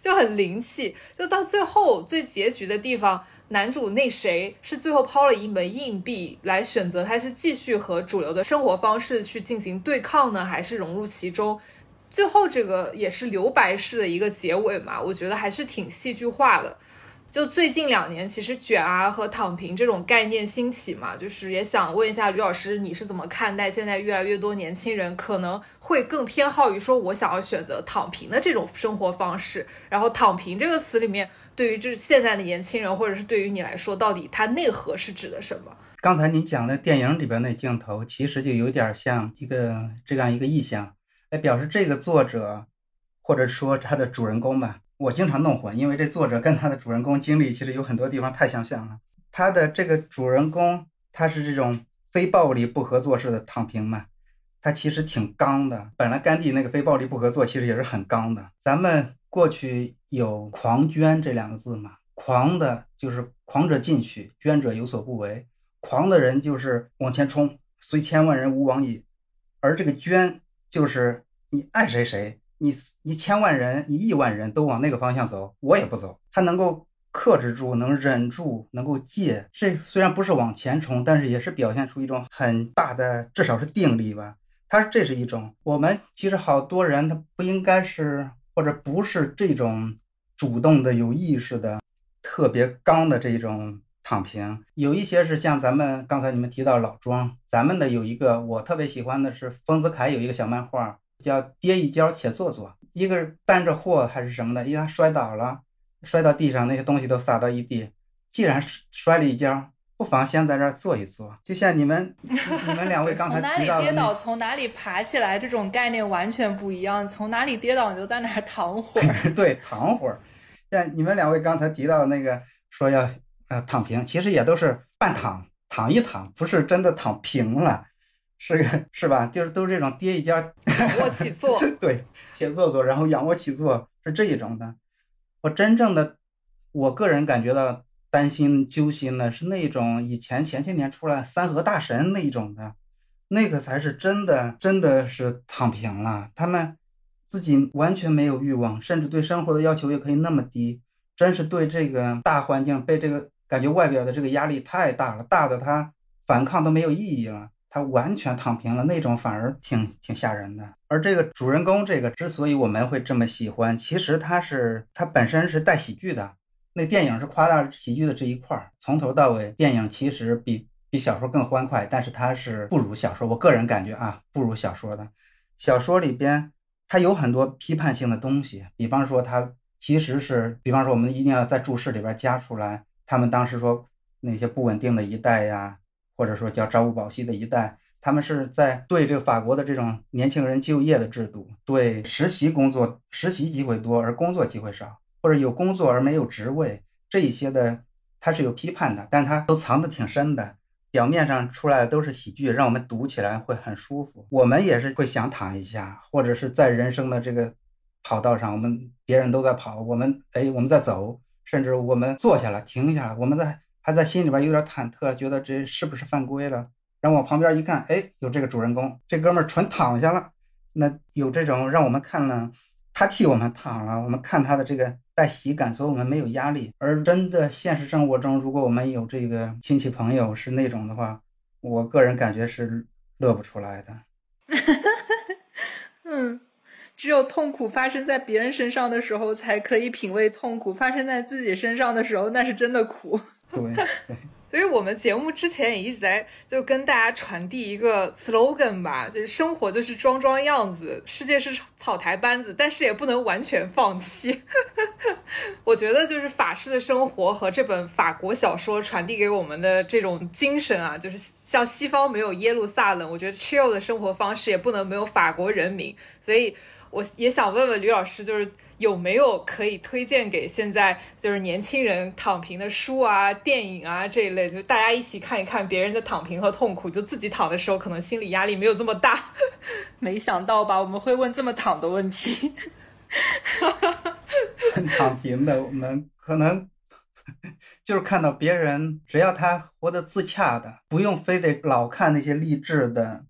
就很灵气。就到最后最结局的地方。男主那谁是最后抛了一枚硬币来选择，他是继续和主流的生活方式去进行对抗呢，还是融入其中？最后这个也是留白式的一个结尾嘛，我觉得还是挺戏剧化的。就最近两年，其实卷啊和躺平这种概念兴起嘛，就是也想问一下吕老师，你是怎么看待现在越来越多年轻人可能会更偏好于说我想要选择躺平的这种生活方式？然后“躺平”这个词里面，对于就是现在的年轻人，或者是对于你来说，到底它内核是指的什么？刚才你讲的电影里边那镜头，其实就有点像一个这样一个意象，来表示这个作者，或者说他的主人公吧。我经常弄混，因为这作者跟他的主人公经历其实有很多地方太相像了。他的这个主人公他是这种非暴力不合作式的躺平嘛，他其实挺刚的。本来甘地那个非暴力不合作其实也是很刚的。咱们过去有狂捐这两个字嘛，狂的就是狂者进取，捐者有所不为。狂的人就是往前冲，虽千万人吾往矣。而这个捐就是你爱谁谁。你你千万人，你亿万人都往那个方向走，我也不走。他能够克制住，能忍住，能够戒。这虽然不是往前冲，但是也是表现出一种很大的，至少是定力吧。他这是一种。我们其实好多人，他不应该是，或者不是这种主动的、有意识的、特别刚的这种躺平。有一些是像咱们刚才你们提到老庄，咱们的有一个我特别喜欢的是丰子恺有一个小漫画。叫跌一跤且坐坐，一个担着货还是什么的，一他摔倒了，摔到地上，那些东西都撒到一地。既然摔了一跤，不妨先在这儿坐一坐。就像你们 你们两位刚才提到的，从哪里跌倒从哪里爬起来，这种概念完全不一样。从哪里跌倒你就在哪儿躺会儿。对，躺会儿。像你们两位刚才提到那个说要呃躺平，其实也都是半躺，躺一躺，不是真的躺平了。是个是吧？就是都是这种跌一跤，仰卧起坐，对，且坐坐，然后仰卧起坐是这一种的。我真正的，我个人感觉到担心揪心的是那种以前前些年出来三和大神那一种的，那个才是真的，真的是躺平了。他们自己完全没有欲望，甚至对生活的要求也可以那么低，真是对这个大环境被这个感觉外边的这个压力太大了，大的他反抗都没有意义了。他完全躺平了，那种反而挺挺吓人的。而这个主人公，这个之所以我们会这么喜欢，其实他是他本身是带喜剧的。那电影是夸大喜剧的这一块儿，从头到尾，电影其实比比小说更欢快，但是它是不如小说。我个人感觉啊，不如小说的。小说里边它有很多批判性的东西，比方说它其实是，比方说我们一定要在注释里边加出来，他们当时说那些不稳定的一代呀，或者说叫朝不保夕的一代，他们是在对这个法国的这种年轻人就业的制度，对实习工作实习机会多而工作机会少。或者有工作而没有职位，这一些的他是有批判的，但他都藏得挺深的。表面上出来的都是喜剧，让我们读起来会很舒服。我们也是会想躺一下，或者是在人生的这个跑道上，我们别人都在跑，我们哎我们在走，甚至我们坐下来停下来，我们在还在心里边有点忐忑，觉得这是不是犯规了？然后往旁边一看，哎，有这个主人公，这哥们儿纯躺下了。那有这种让我们看了。他替我们躺了，我们看他的这个带喜感，所以我们没有压力。而真的现实生活中，如果我们有这个亲戚朋友是那种的话，我个人感觉是乐不出来的。嗯，只有痛苦发生在别人身上的时候，才可以品味痛苦；发生在自己身上的时候，那是真的苦。对。所以我们节目之前也一直在就跟大家传递一个 slogan 吧，就是生活就是装装样子，世界是草台班子，但是也不能完全放弃。我觉得就是法式的生活和这本法国小说传递给我们的这种精神啊，就是像西方没有耶路撒冷，我觉得 chill 的生活方式也不能没有法国人民。所以我也想问问吕老师，就是。有没有可以推荐给现在就是年轻人躺平的书啊、电影啊这一类，就大家一起看一看别人的躺平和痛苦，就自己躺的时候可能心理压力没有这么大。没想到吧？我们会问这么躺的问题。躺平的我们可能就是看到别人，只要他活得自洽的，不用非得老看那些励志的。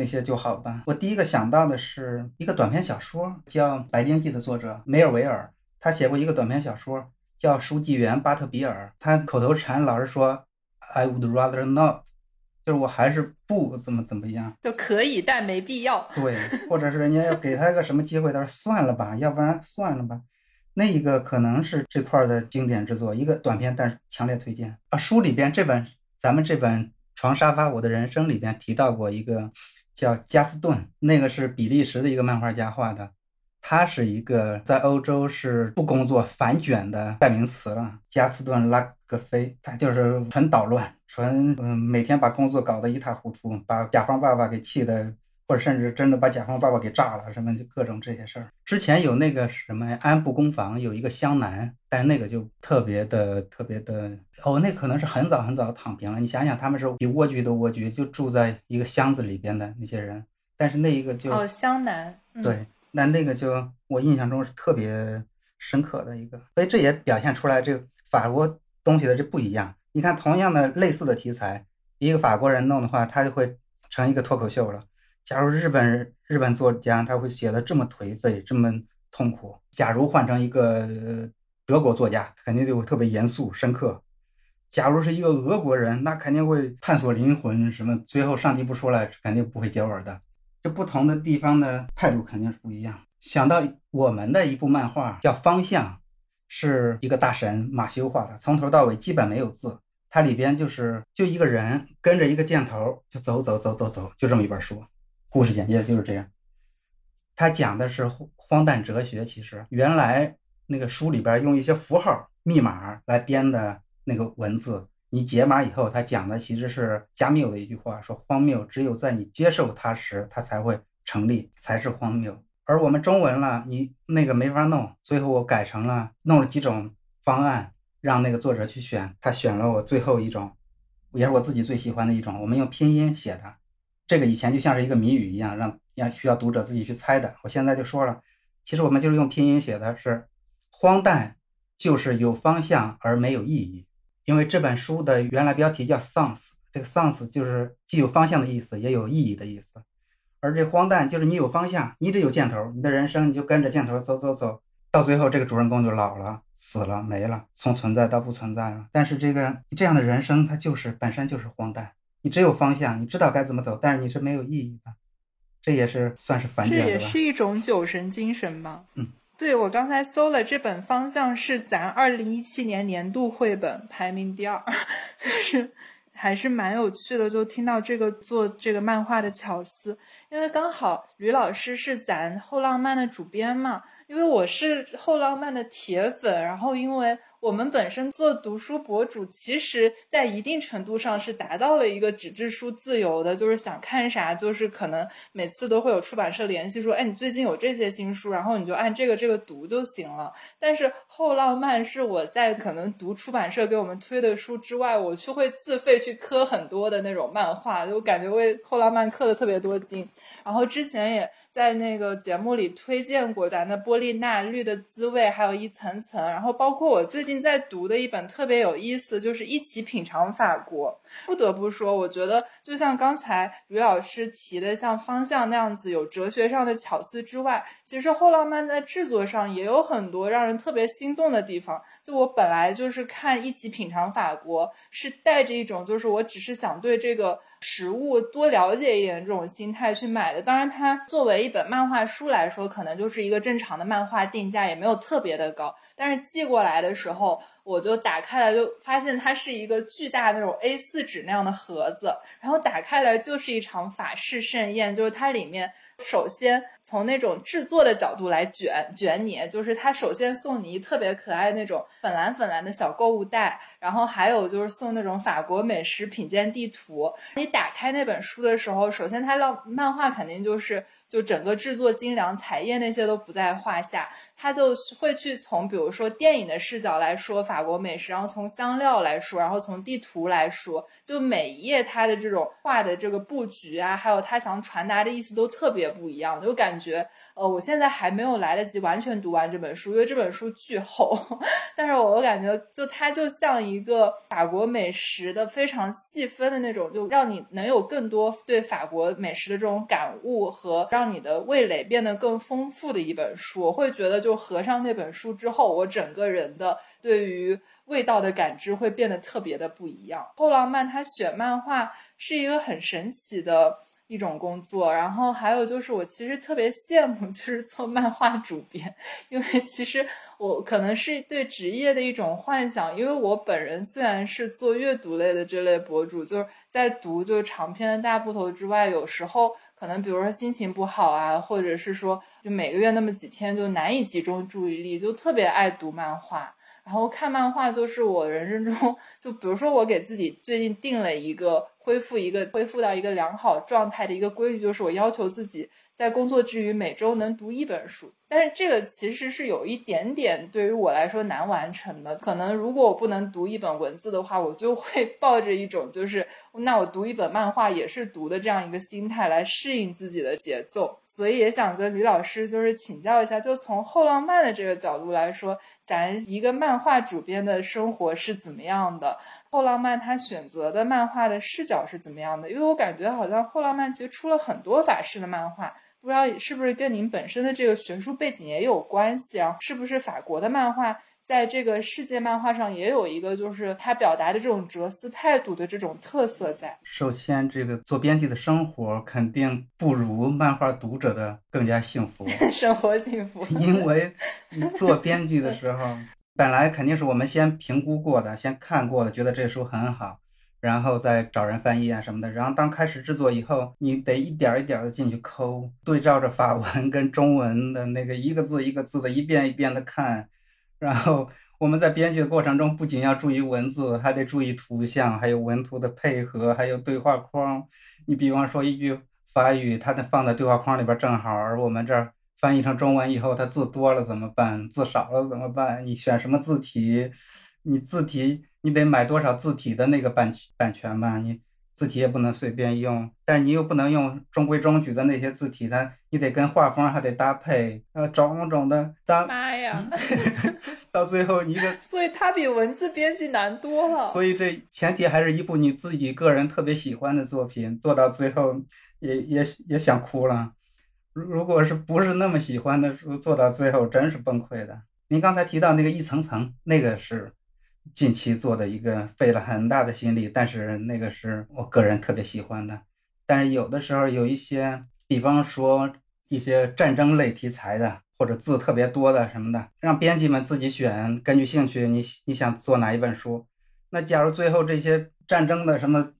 那些就好吧。我第一个想到的是一个短篇小说，叫《白鲸记》的作者梅尔维尔，他写过一个短篇小说叫《书记员巴特比尔》。他口头禅老是说 “I would rather not”，就是我还是不怎么怎么样，就可以，但没必要。对，或者是人家要给他一个什么机会，他说算了吧，要不然算了吧。那一个可能是这块的经典之作，一个短篇，但是强烈推荐啊。书里边这本咱们这本《床沙发我的人生》里边提到过一个。叫加斯顿，那个是比利时的一个漫画家画的，他是一个在欧洲是不工作反卷的代名词了。加斯顿拉格菲，他就是纯捣乱，纯嗯，每天把工作搞得一塌糊涂，把甲方爸爸给气的。或者甚至真的把甲方爸爸给炸了，什么就各种这些事儿。之前有那个什么安部公房有一个湘南，但是那个就特别的特别的哦，那可能是很早很早躺平了。你想想，他们是比蜗居都蜗居，就住在一个箱子里边的那些人。但是那一个就哦湘南，对，那那个就我印象中是特别深刻的一个，所以这也表现出来这个法国东西的这不一样。你看，同样的类似的题材，一个法国人弄的话，他就会成一个脱口秀了。假如日本日本作家他会写的这么颓废，这么痛苦。假如换成一个德国作家，肯定就会特别严肃深刻。假如是一个俄国人，那肯定会探索灵魂，什么最后上帝不出来，肯定不会接吻的。这不同的地方的态度肯定是不一样。想到我们的一部漫画叫《方向》，是一个大神马修画的，从头到尾基本没有字，它里边就是就一个人跟着一个箭头就走走走走走，就这么一本书。故事简介就是这样，他讲的是荒诞哲学。其实原来那个书里边用一些符号、密码来编的那个文字，你解码以后，他讲的其实是加缪的一句话：说荒谬只有在你接受它时，它才会成立，才是荒谬。而我们中文了，你那个没法弄，最后我改成了弄了几种方案，让那个作者去选，他选了我最后一种，也是我自己最喜欢的一种，我们用拼音写的。这个以前就像是一个谜语一样，让让需要读者自己去猜的。我现在就说了，其实我们就是用拼音写的，是荒诞，就是有方向而没有意义。因为这本书的原来标题叫 “sense”，这个 “sense” 就是既有方向的意思，也有意义的意思。而这荒诞就是你有方向，你得有箭头，你的人生你就跟着箭头走走走，到最后这个主人公就老了、死了、没了，从存在到不存在了。但是这个这样的人生，它就是本身就是荒诞。你只有方向，你知道该怎么走，但是你是没有意义的。这也是算是反卷这也是一种酒神精神吧？嗯，对我刚才搜了这本方向是咱二零一七年年度绘本排名第二，就是还是蛮有趣的。就听到这个做这个漫画的巧思，因为刚好吕老师是咱后浪漫的主编嘛，因为我是后浪漫的铁粉，然后因为。我们本身做读书博主，其实在一定程度上是达到了一个纸质书自由的，就是想看啥，就是可能每次都会有出版社联系说，哎，你最近有这些新书，然后你就按这个这个读就行了。但是后浪漫是我在可能读出版社给我们推的书之外，我去会自费去磕很多的那种漫画，就感觉为后浪漫磕的特别多金。然后之前也。在那个节目里推荐过咱的波丽娜《绿的滋味》，还有一层层，然后包括我最近在读的一本特别有意思，就是一起品尝法国。不得不说，我觉得就像刚才吕老师提的，像方向那样子有哲学上的巧思之外，其实后浪漫在制作上也有很多让人特别心动的地方。就我本来就是看一起品尝法国，是带着一种就是我只是想对这个。实物多了解一点这种心态去买的，当然它作为一本漫画书来说，可能就是一个正常的漫画定价，也没有特别的高。但是寄过来的时候，我就打开来就发现它是一个巨大那种 A 四纸那样的盒子，然后打开来就是一场法式盛宴，就是它里面。首先从那种制作的角度来卷卷你，就是他首先送你一特别可爱那种粉蓝粉蓝的小购物袋，然后还有就是送那种法国美食品鉴地图。你打开那本书的时候，首先它让漫画肯定就是就整个制作精良，彩页那些都不在话下。他就会去从比如说电影的视角来说法国美食，然后从香料来说，然后从地图来说，就每一页他的这种画的这个布局啊，还有他想传达的意思都特别不一样，就感觉。呃，我现在还没有来得及完全读完这本书，因为这本书巨厚。但是我感觉，就它就像一个法国美食的非常细分的那种，就让你能有更多对法国美食的这种感悟和让你的味蕾变得更丰富的一本书。我会觉得，就就合上那本书之后，我整个人的对于味道的感知会变得特别的不一样。后浪漫他选漫画是一个很神奇的。一种工作，然后还有就是，我其实特别羡慕，就是做漫画主编，因为其实我可能是对职业的一种幻想，因为我本人虽然是做阅读类的这类博主，就是在读就是长篇的大部头之外，有时候可能比如说心情不好啊，或者是说就每个月那么几天就难以集中注意力，就特别爱读漫画。然后看漫画就是我人生中，就比如说我给自己最近定了一个恢复一个恢复到一个良好状态的一个规律，就是我要求自己在工作之余每周能读一本书。但是这个其实是有一点点对于我来说难完成的。可能如果我不能读一本文字的话，我就会 抱着一种就是那我读一本漫画也是读的这样一个心态来适应自己的节奏。所以也想跟吕老师就是请教一下，就从后浪漫的这个角度来说。咱一个漫画主编的生活是怎么样的？后浪漫他选择的漫画的视角是怎么样的？因为我感觉好像后浪漫其实出了很多法式的漫画，不知道是不是跟您本身的这个学术背景也有关系啊？是不是法国的漫画？在这个世界漫画上，也有一个就是他表达的这种哲思态度的这种特色在。首先，这个做编辑的生活肯定不如漫画读者的更加幸福，生活幸福。因为做编辑的时候，本来肯定是我们先评估过的，先看过的，觉得这书很好，然后再找人翻译啊什么的。然后当开始制作以后，你得一点一点的进去抠，对照着法文跟中文的那个一个字一个字的一遍一遍的看。然后我们在编辑的过程中，不仅要注意文字，还得注意图像，还有文图的配合，还有对话框。你比方说一句法语，它得放在对话框里边正好，而我们这儿翻译成中文以后，它字多了怎么办？字少了怎么办？你选什么字体？你字体你得买多少字体的那个版版权吧？你。字体也不能随便用，但是你又不能用中规中矩的那些字体，它你得跟画风还得搭配，呃，种种的。当妈呀！到最后一个，所以它比文字编辑难多了。所以这前提还是一部你自己个人特别喜欢的作品，做到最后也也也想哭了。如如果是不是那么喜欢的书，做到最后真是崩溃的。您刚才提到那个一层层，那个是。近期做的一个费了很大的心力，但是那个是我个人特别喜欢的。但是有的时候有一些，比方说一些战争类题材的，或者字特别多的什么的，让编辑们自己选，根据兴趣，你你想做哪一本书？那假如最后这些战争的什么，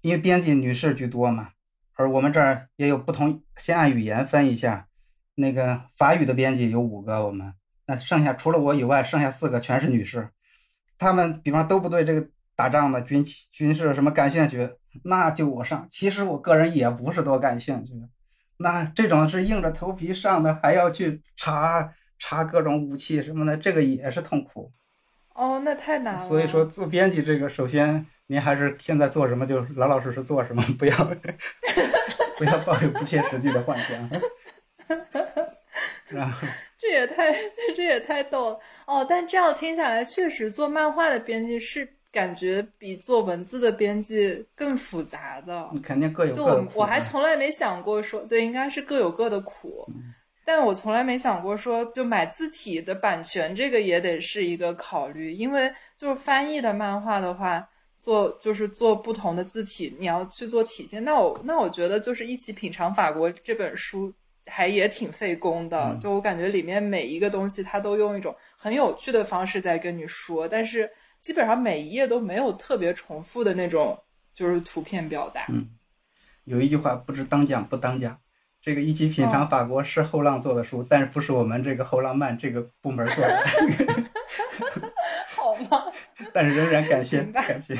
因为编辑女士居多嘛，而我们这儿也有不同，先按语言分一下，那个法语的编辑有五个，我们那剩下除了我以外，剩下四个全是女士。他们比方都不对这个打仗的军军事什么感兴趣，那就我上。其实我个人也不是多感兴趣。那这种是硬着头皮上的，还要去查查各种武器什么的，这个也是痛苦。哦，那太难了。所以说做编辑这个，首先您还是现在做什么就老老实实做什么，不要 不要抱有不切实际的幻想。然后。这也太 这也太逗了哦！但这样听下来，确实做漫画的编辑是感觉比做文字的编辑更复杂的。你肯定各有各的苦。我还从来没想过说，对，应该是各有各的苦。但我从来没想过说，就买字体的版权这个也得是一个考虑，因为就是翻译的漫画的话，做就是做不同的字体，你要去做体现。那我那我觉得就是一起品尝法国这本书。还也挺费工的，就我感觉里面每一个东西，它都用一种很有趣的方式在跟你说，但是基本上每一页都没有特别重复的那种，就是图片表达。嗯，有一句话不知当讲不当讲，这个一起品尝法国是后浪做的书，但是不是我们这个后浪漫这个部门做的。好吗？但是仍然感谢感谢。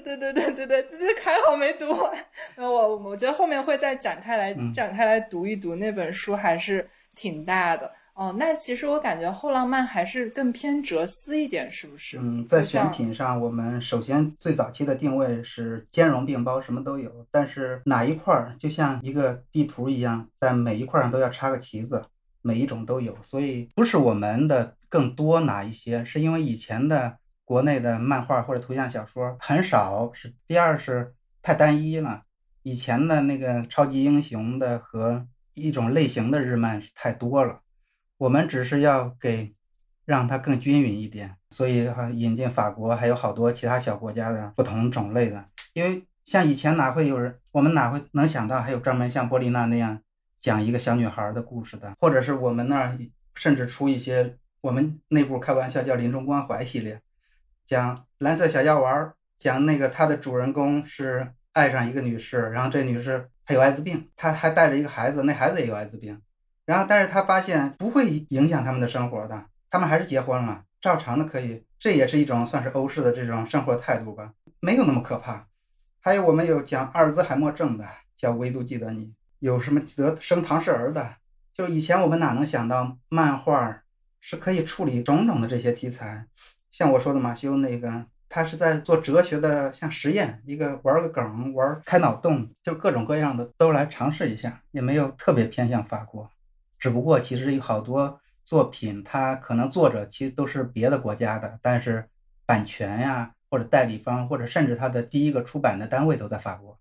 对对对对对对，这还好没读完。我我觉得后面会再展开来展开来读一读那本书，还是挺大的。哦，那其实我感觉后浪漫还是更偏哲思一点，是不是？嗯，在选品上，我们首先最早期的定位是兼容并包，什么都有。但是哪一块儿就像一个地图一样，在每一块上都要插个旗子，每一种都有。所以不是我们的更多哪一些，是因为以前的。国内的漫画或者图像小说很少，是第二是太单一了。以前的那个超级英雄的和一种类型的日漫是太多了，我们只是要给让它更均匀一点，所以哈引进法国还有好多其他小国家的不同种类的。因为像以前哪会有人，我们哪会能想到还有专门像波丽娜那样讲一个小女孩的故事的，或者是我们那儿甚至出一些我们内部开玩笑叫临终关怀系列。讲蓝色小药丸，讲那个它的主人公是爱上一个女士，然后这女士她有艾滋病，她还带着一个孩子，那孩子也有艾滋病，然后但是她发现不会影响他们的生活的，他们还是结婚了，照常的可以，这也是一种算是欧式的这种生活态度吧，没有那么可怕。还有我们有讲阿尔兹海默症的，叫唯独记得你，有什么得生唐氏儿的，就以前我们哪能想到漫画是可以处理种种的这些题材。像我说的马修那个，他是在做哲学的，像实验一个玩个梗，玩开脑洞，就各种各样的都来尝试一下，也没有特别偏向法国。只不过其实有好多作品，它可能作者其实都是别的国家的，但是版权呀，或者代理方，或者甚至他的第一个出版的单位都在法国。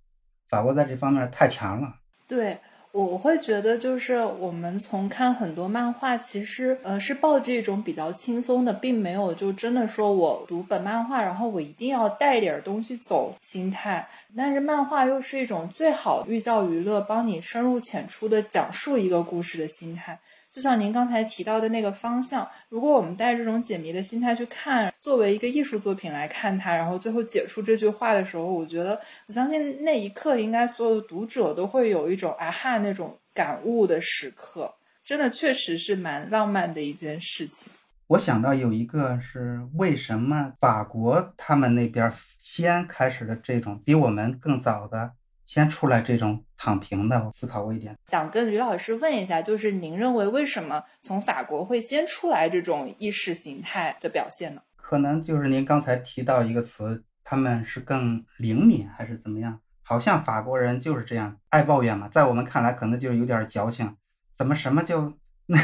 法国在这方面太强了。对。我会觉得，就是我们从看很多漫画，其实呃是抱着一种比较轻松的，并没有就真的说我读本漫画，然后我一定要带点东西走心态。但是漫画又是一种最好寓教于乐，帮你深入浅出的讲述一个故事的心态。就像您刚才提到的那个方向，如果我们带这种解谜的心态去看，作为一个艺术作品来看它，然后最后解出这句话的时候，我觉得，我相信那一刻应该所有的读者都会有一种啊哈那种感悟的时刻，真的确实是蛮浪漫的一件事情。我想到有一个是为什么法国他们那边先开始的这种比我们更早的。先出来这种躺平的思考过一点，想跟吕老师问一下，就是您认为为什么从法国会先出来这种意识形态的表现呢？可能就是您刚才提到一个词，他们是更灵敏还是怎么样？好像法国人就是这样爱抱怨嘛，在我们看来可能就是有点矫情，怎么什么就那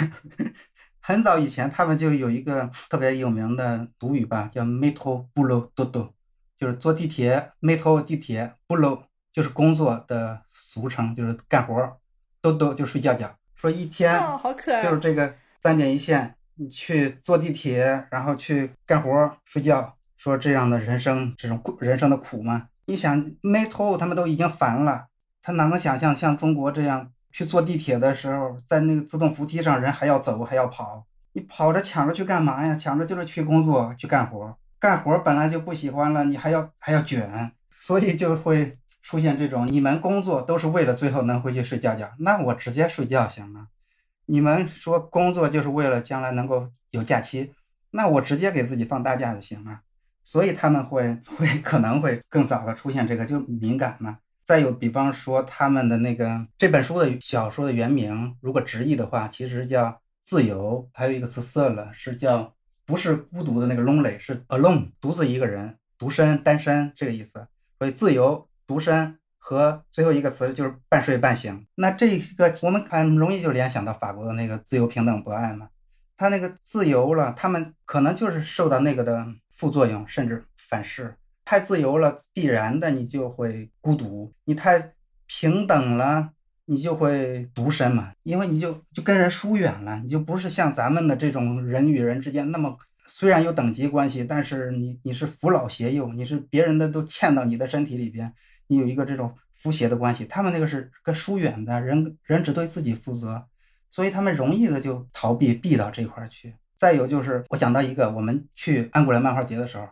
很早以前他们就有一个特别有名的俗语吧，叫 “metro boulot dodo”，就是坐地铁，metro 地铁 boulot。就是工作的俗称，就是干活儿，都都就睡觉觉。说一天，好可爱，就是这个三点一线，你去坐地铁，然后去干活睡觉，说这样的人生，这种苦人生的苦吗？你想，没头他们都已经烦了，他哪能想象像中国这样去坐地铁的时候，在那个自动扶梯上，人还要走还要跑，你跑着抢着去干嘛呀？抢着就是去工作去干活，干活本来就不喜欢了，你还要还要卷，所以就会出现这种，你们工作都是为了最后能回去睡觉觉，那我直接睡觉行吗？你们说工作就是为了将来能够有假期，那我直接给自己放大假就行了。所以他们会会可能会更早的出现这个就敏感嘛。再有，比方说他们的那个这本书的小说的原名，如果直译的话，其实叫自由，还有一个词 “solo” 是叫不是孤独的那个 “lonely”，是 “alone”，独自一个人，独身、单身这个意思。所以自由、独身。和最后一个词就是半睡半醒，那这个我们很容易就联想到法国的那个自由、平等、博爱嘛。他那个自由了，他们可能就是受到那个的副作用，甚至反噬。太自由了，必然的你就会孤独；你太平等了，你就会独身嘛，因为你就就跟人疏远了，你就不是像咱们的这种人与人之间那么虽然有等级关系，但是你你是扶老携幼，你是别人的都嵌到你的身体里边。有一个这种扶谐的关系，他们那个是个疏远的人，人只对自己负责，所以他们容易的就逃避，避到这块去。再有就是，我想到一个，我们去安古兰漫画节的时候，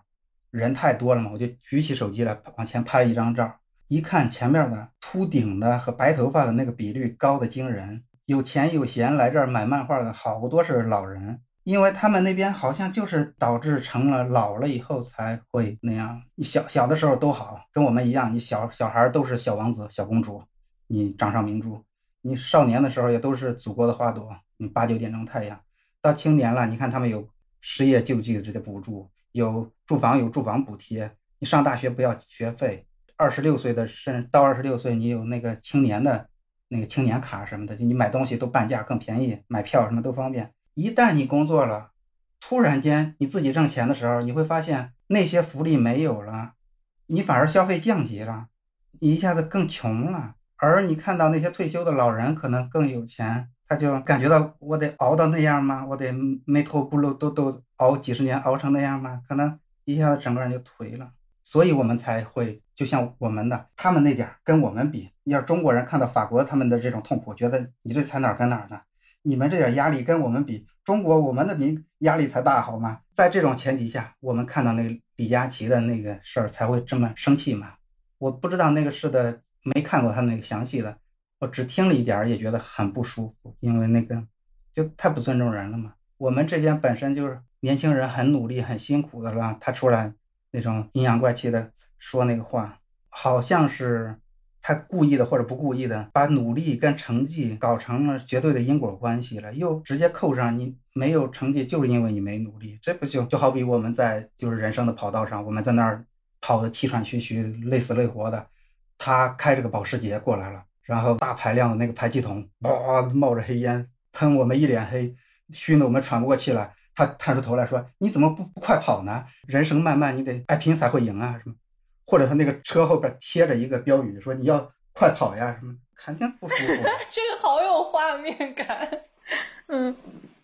人太多了嘛，我就举起手机来往前拍了一张照，一看前面的秃顶的和白头发的那个比率高的惊人，有钱有闲来这儿买漫画的好多是老人。因为他们那边好像就是导致成了老了以后才会那样，你小小的时候都好，跟我们一样，你小小孩都是小王子、小公主，你掌上明珠；你少年的时候也都是祖国的花朵，你八九点钟太阳。到青年了，你看他们有失业救济的这些补助，有住房有住房补贴，你上大学不要学费。二十六岁的甚至到二十六岁，你有那个青年的那个青年卡什么的，就你买东西都半价更便宜，买票什么都方便。一旦你工作了，突然间你自己挣钱的时候，你会发现那些福利没有了，你反而消费降级了，你一下子更穷了。而你看到那些退休的老人可能更有钱，他就感觉到我得熬到那样吗？我得没头不露都都熬几十年熬成那样吗？可能一下子整个人就颓了。所以我们才会就像我们的他们那点儿跟我们比，要中国人看到法国他们的这种痛苦，觉得你这才哪儿跟哪儿呢？你们这点压力跟我们比，中国我们的民压力才大，好吗？在这种前提下，我们看到那个李佳琦的那个事儿才会这么生气嘛？我不知道那个事的，没看过他那个详细的，我只听了一点儿，也觉得很不舒服，因为那个就太不尊重人了嘛。我们这边本身就是年轻人很努力、很辛苦的了，他出来那种阴阳怪气的说那个话，好像是。他故意的或者不故意的，把努力跟成绩搞成了绝对的因果关系了，又直接扣上你没有成绩就是因为你没努力，这不就就好比我们在就是人生的跑道上，我们在那儿跑的气喘吁吁、累死累活的，他开着个保时捷过来了，然后大排量的那个排气筒哇冒着黑烟喷我们一脸黑，熏得我们喘不过气来。他探出头来说：“你怎么不不快跑呢？人生漫漫，你得爱拼才会赢啊！什么？”或者他那个车后边贴着一个标语，说你要快跑呀什么，肯定不舒服。这个好有画面感。嗯，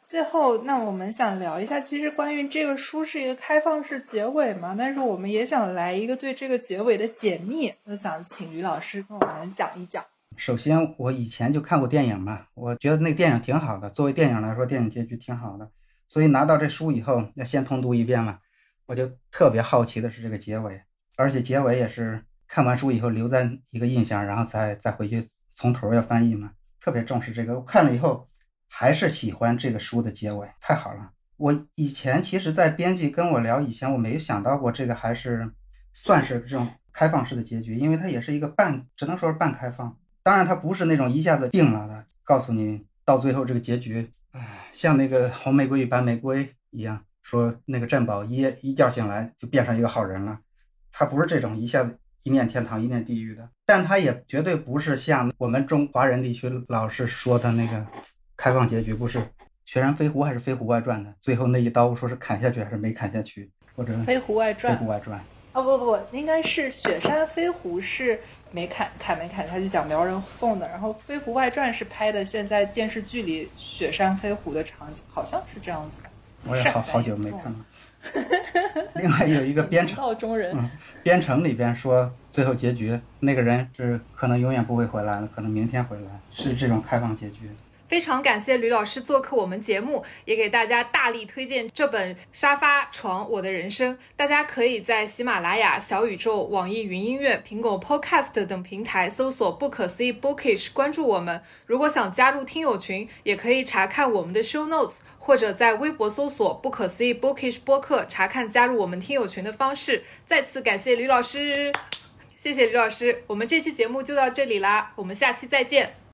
最后那我们想聊一下，其实关于这个书是一个开放式结尾嘛，但是我们也想来一个对这个结尾的解密，我想请于老师跟我们讲一讲。首先，我以前就看过电影嘛，我觉得那个电影挺好的，作为电影来说，电影结局挺好的，所以拿到这书以后要先通读一遍嘛，我就特别好奇的是这个结尾。而且结尾也是看完书以后留在一个印象，然后再再回去从头要翻译嘛，特别重视这个。我看了以后还是喜欢这个书的结尾，太好了。我以前其实，在编辑跟我聊以前，我没有想到过这个还是算是这种开放式的结局，因为它也是一个半，只能说是半开放。当然，它不是那种一下子定了的，告诉你到最后这个结局，唉，像那个红玫瑰与白玫瑰一样，说那个镇宝一一觉醒来就变成一个好人了。他不是这种一下子一念天堂一念地狱的，但他也绝对不是像我们中华人地区老是说的那个开放结局，不是《雪山飞狐》还是《飞狐外传》的最后那一刀，说是砍下去还是没砍下去，或者《飞狐外传》。飞狐外传。哦不不不，应该是雪山飞狐是没砍砍没砍，他是讲苗人凤的，然后《飞狐外传》是拍的现在电视剧里雪山飞狐的场景，好像是这样子的。我也好好久没看了。另外有一个编程，道中人，嗯，编程里边说最后结局那个人是可能永远不会回来了，可能明天回来，是这种开放结局。非常感谢吕老师做客我们节目，也给大家大力推荐这本《沙发床我的人生》。大家可以在喜马拉雅、小宇宙、网易云音乐、苹果 Podcast 等平台搜索“不可思议 Bookish”，关注我们。如果想加入听友群，也可以查看我们的 Show Notes，或者在微博搜索“不可思议 Bookish” 播客，查看加入我们听友群的方式。再次感谢吕老师，谢谢吕老师。我们这期节目就到这里啦，我们下期再见。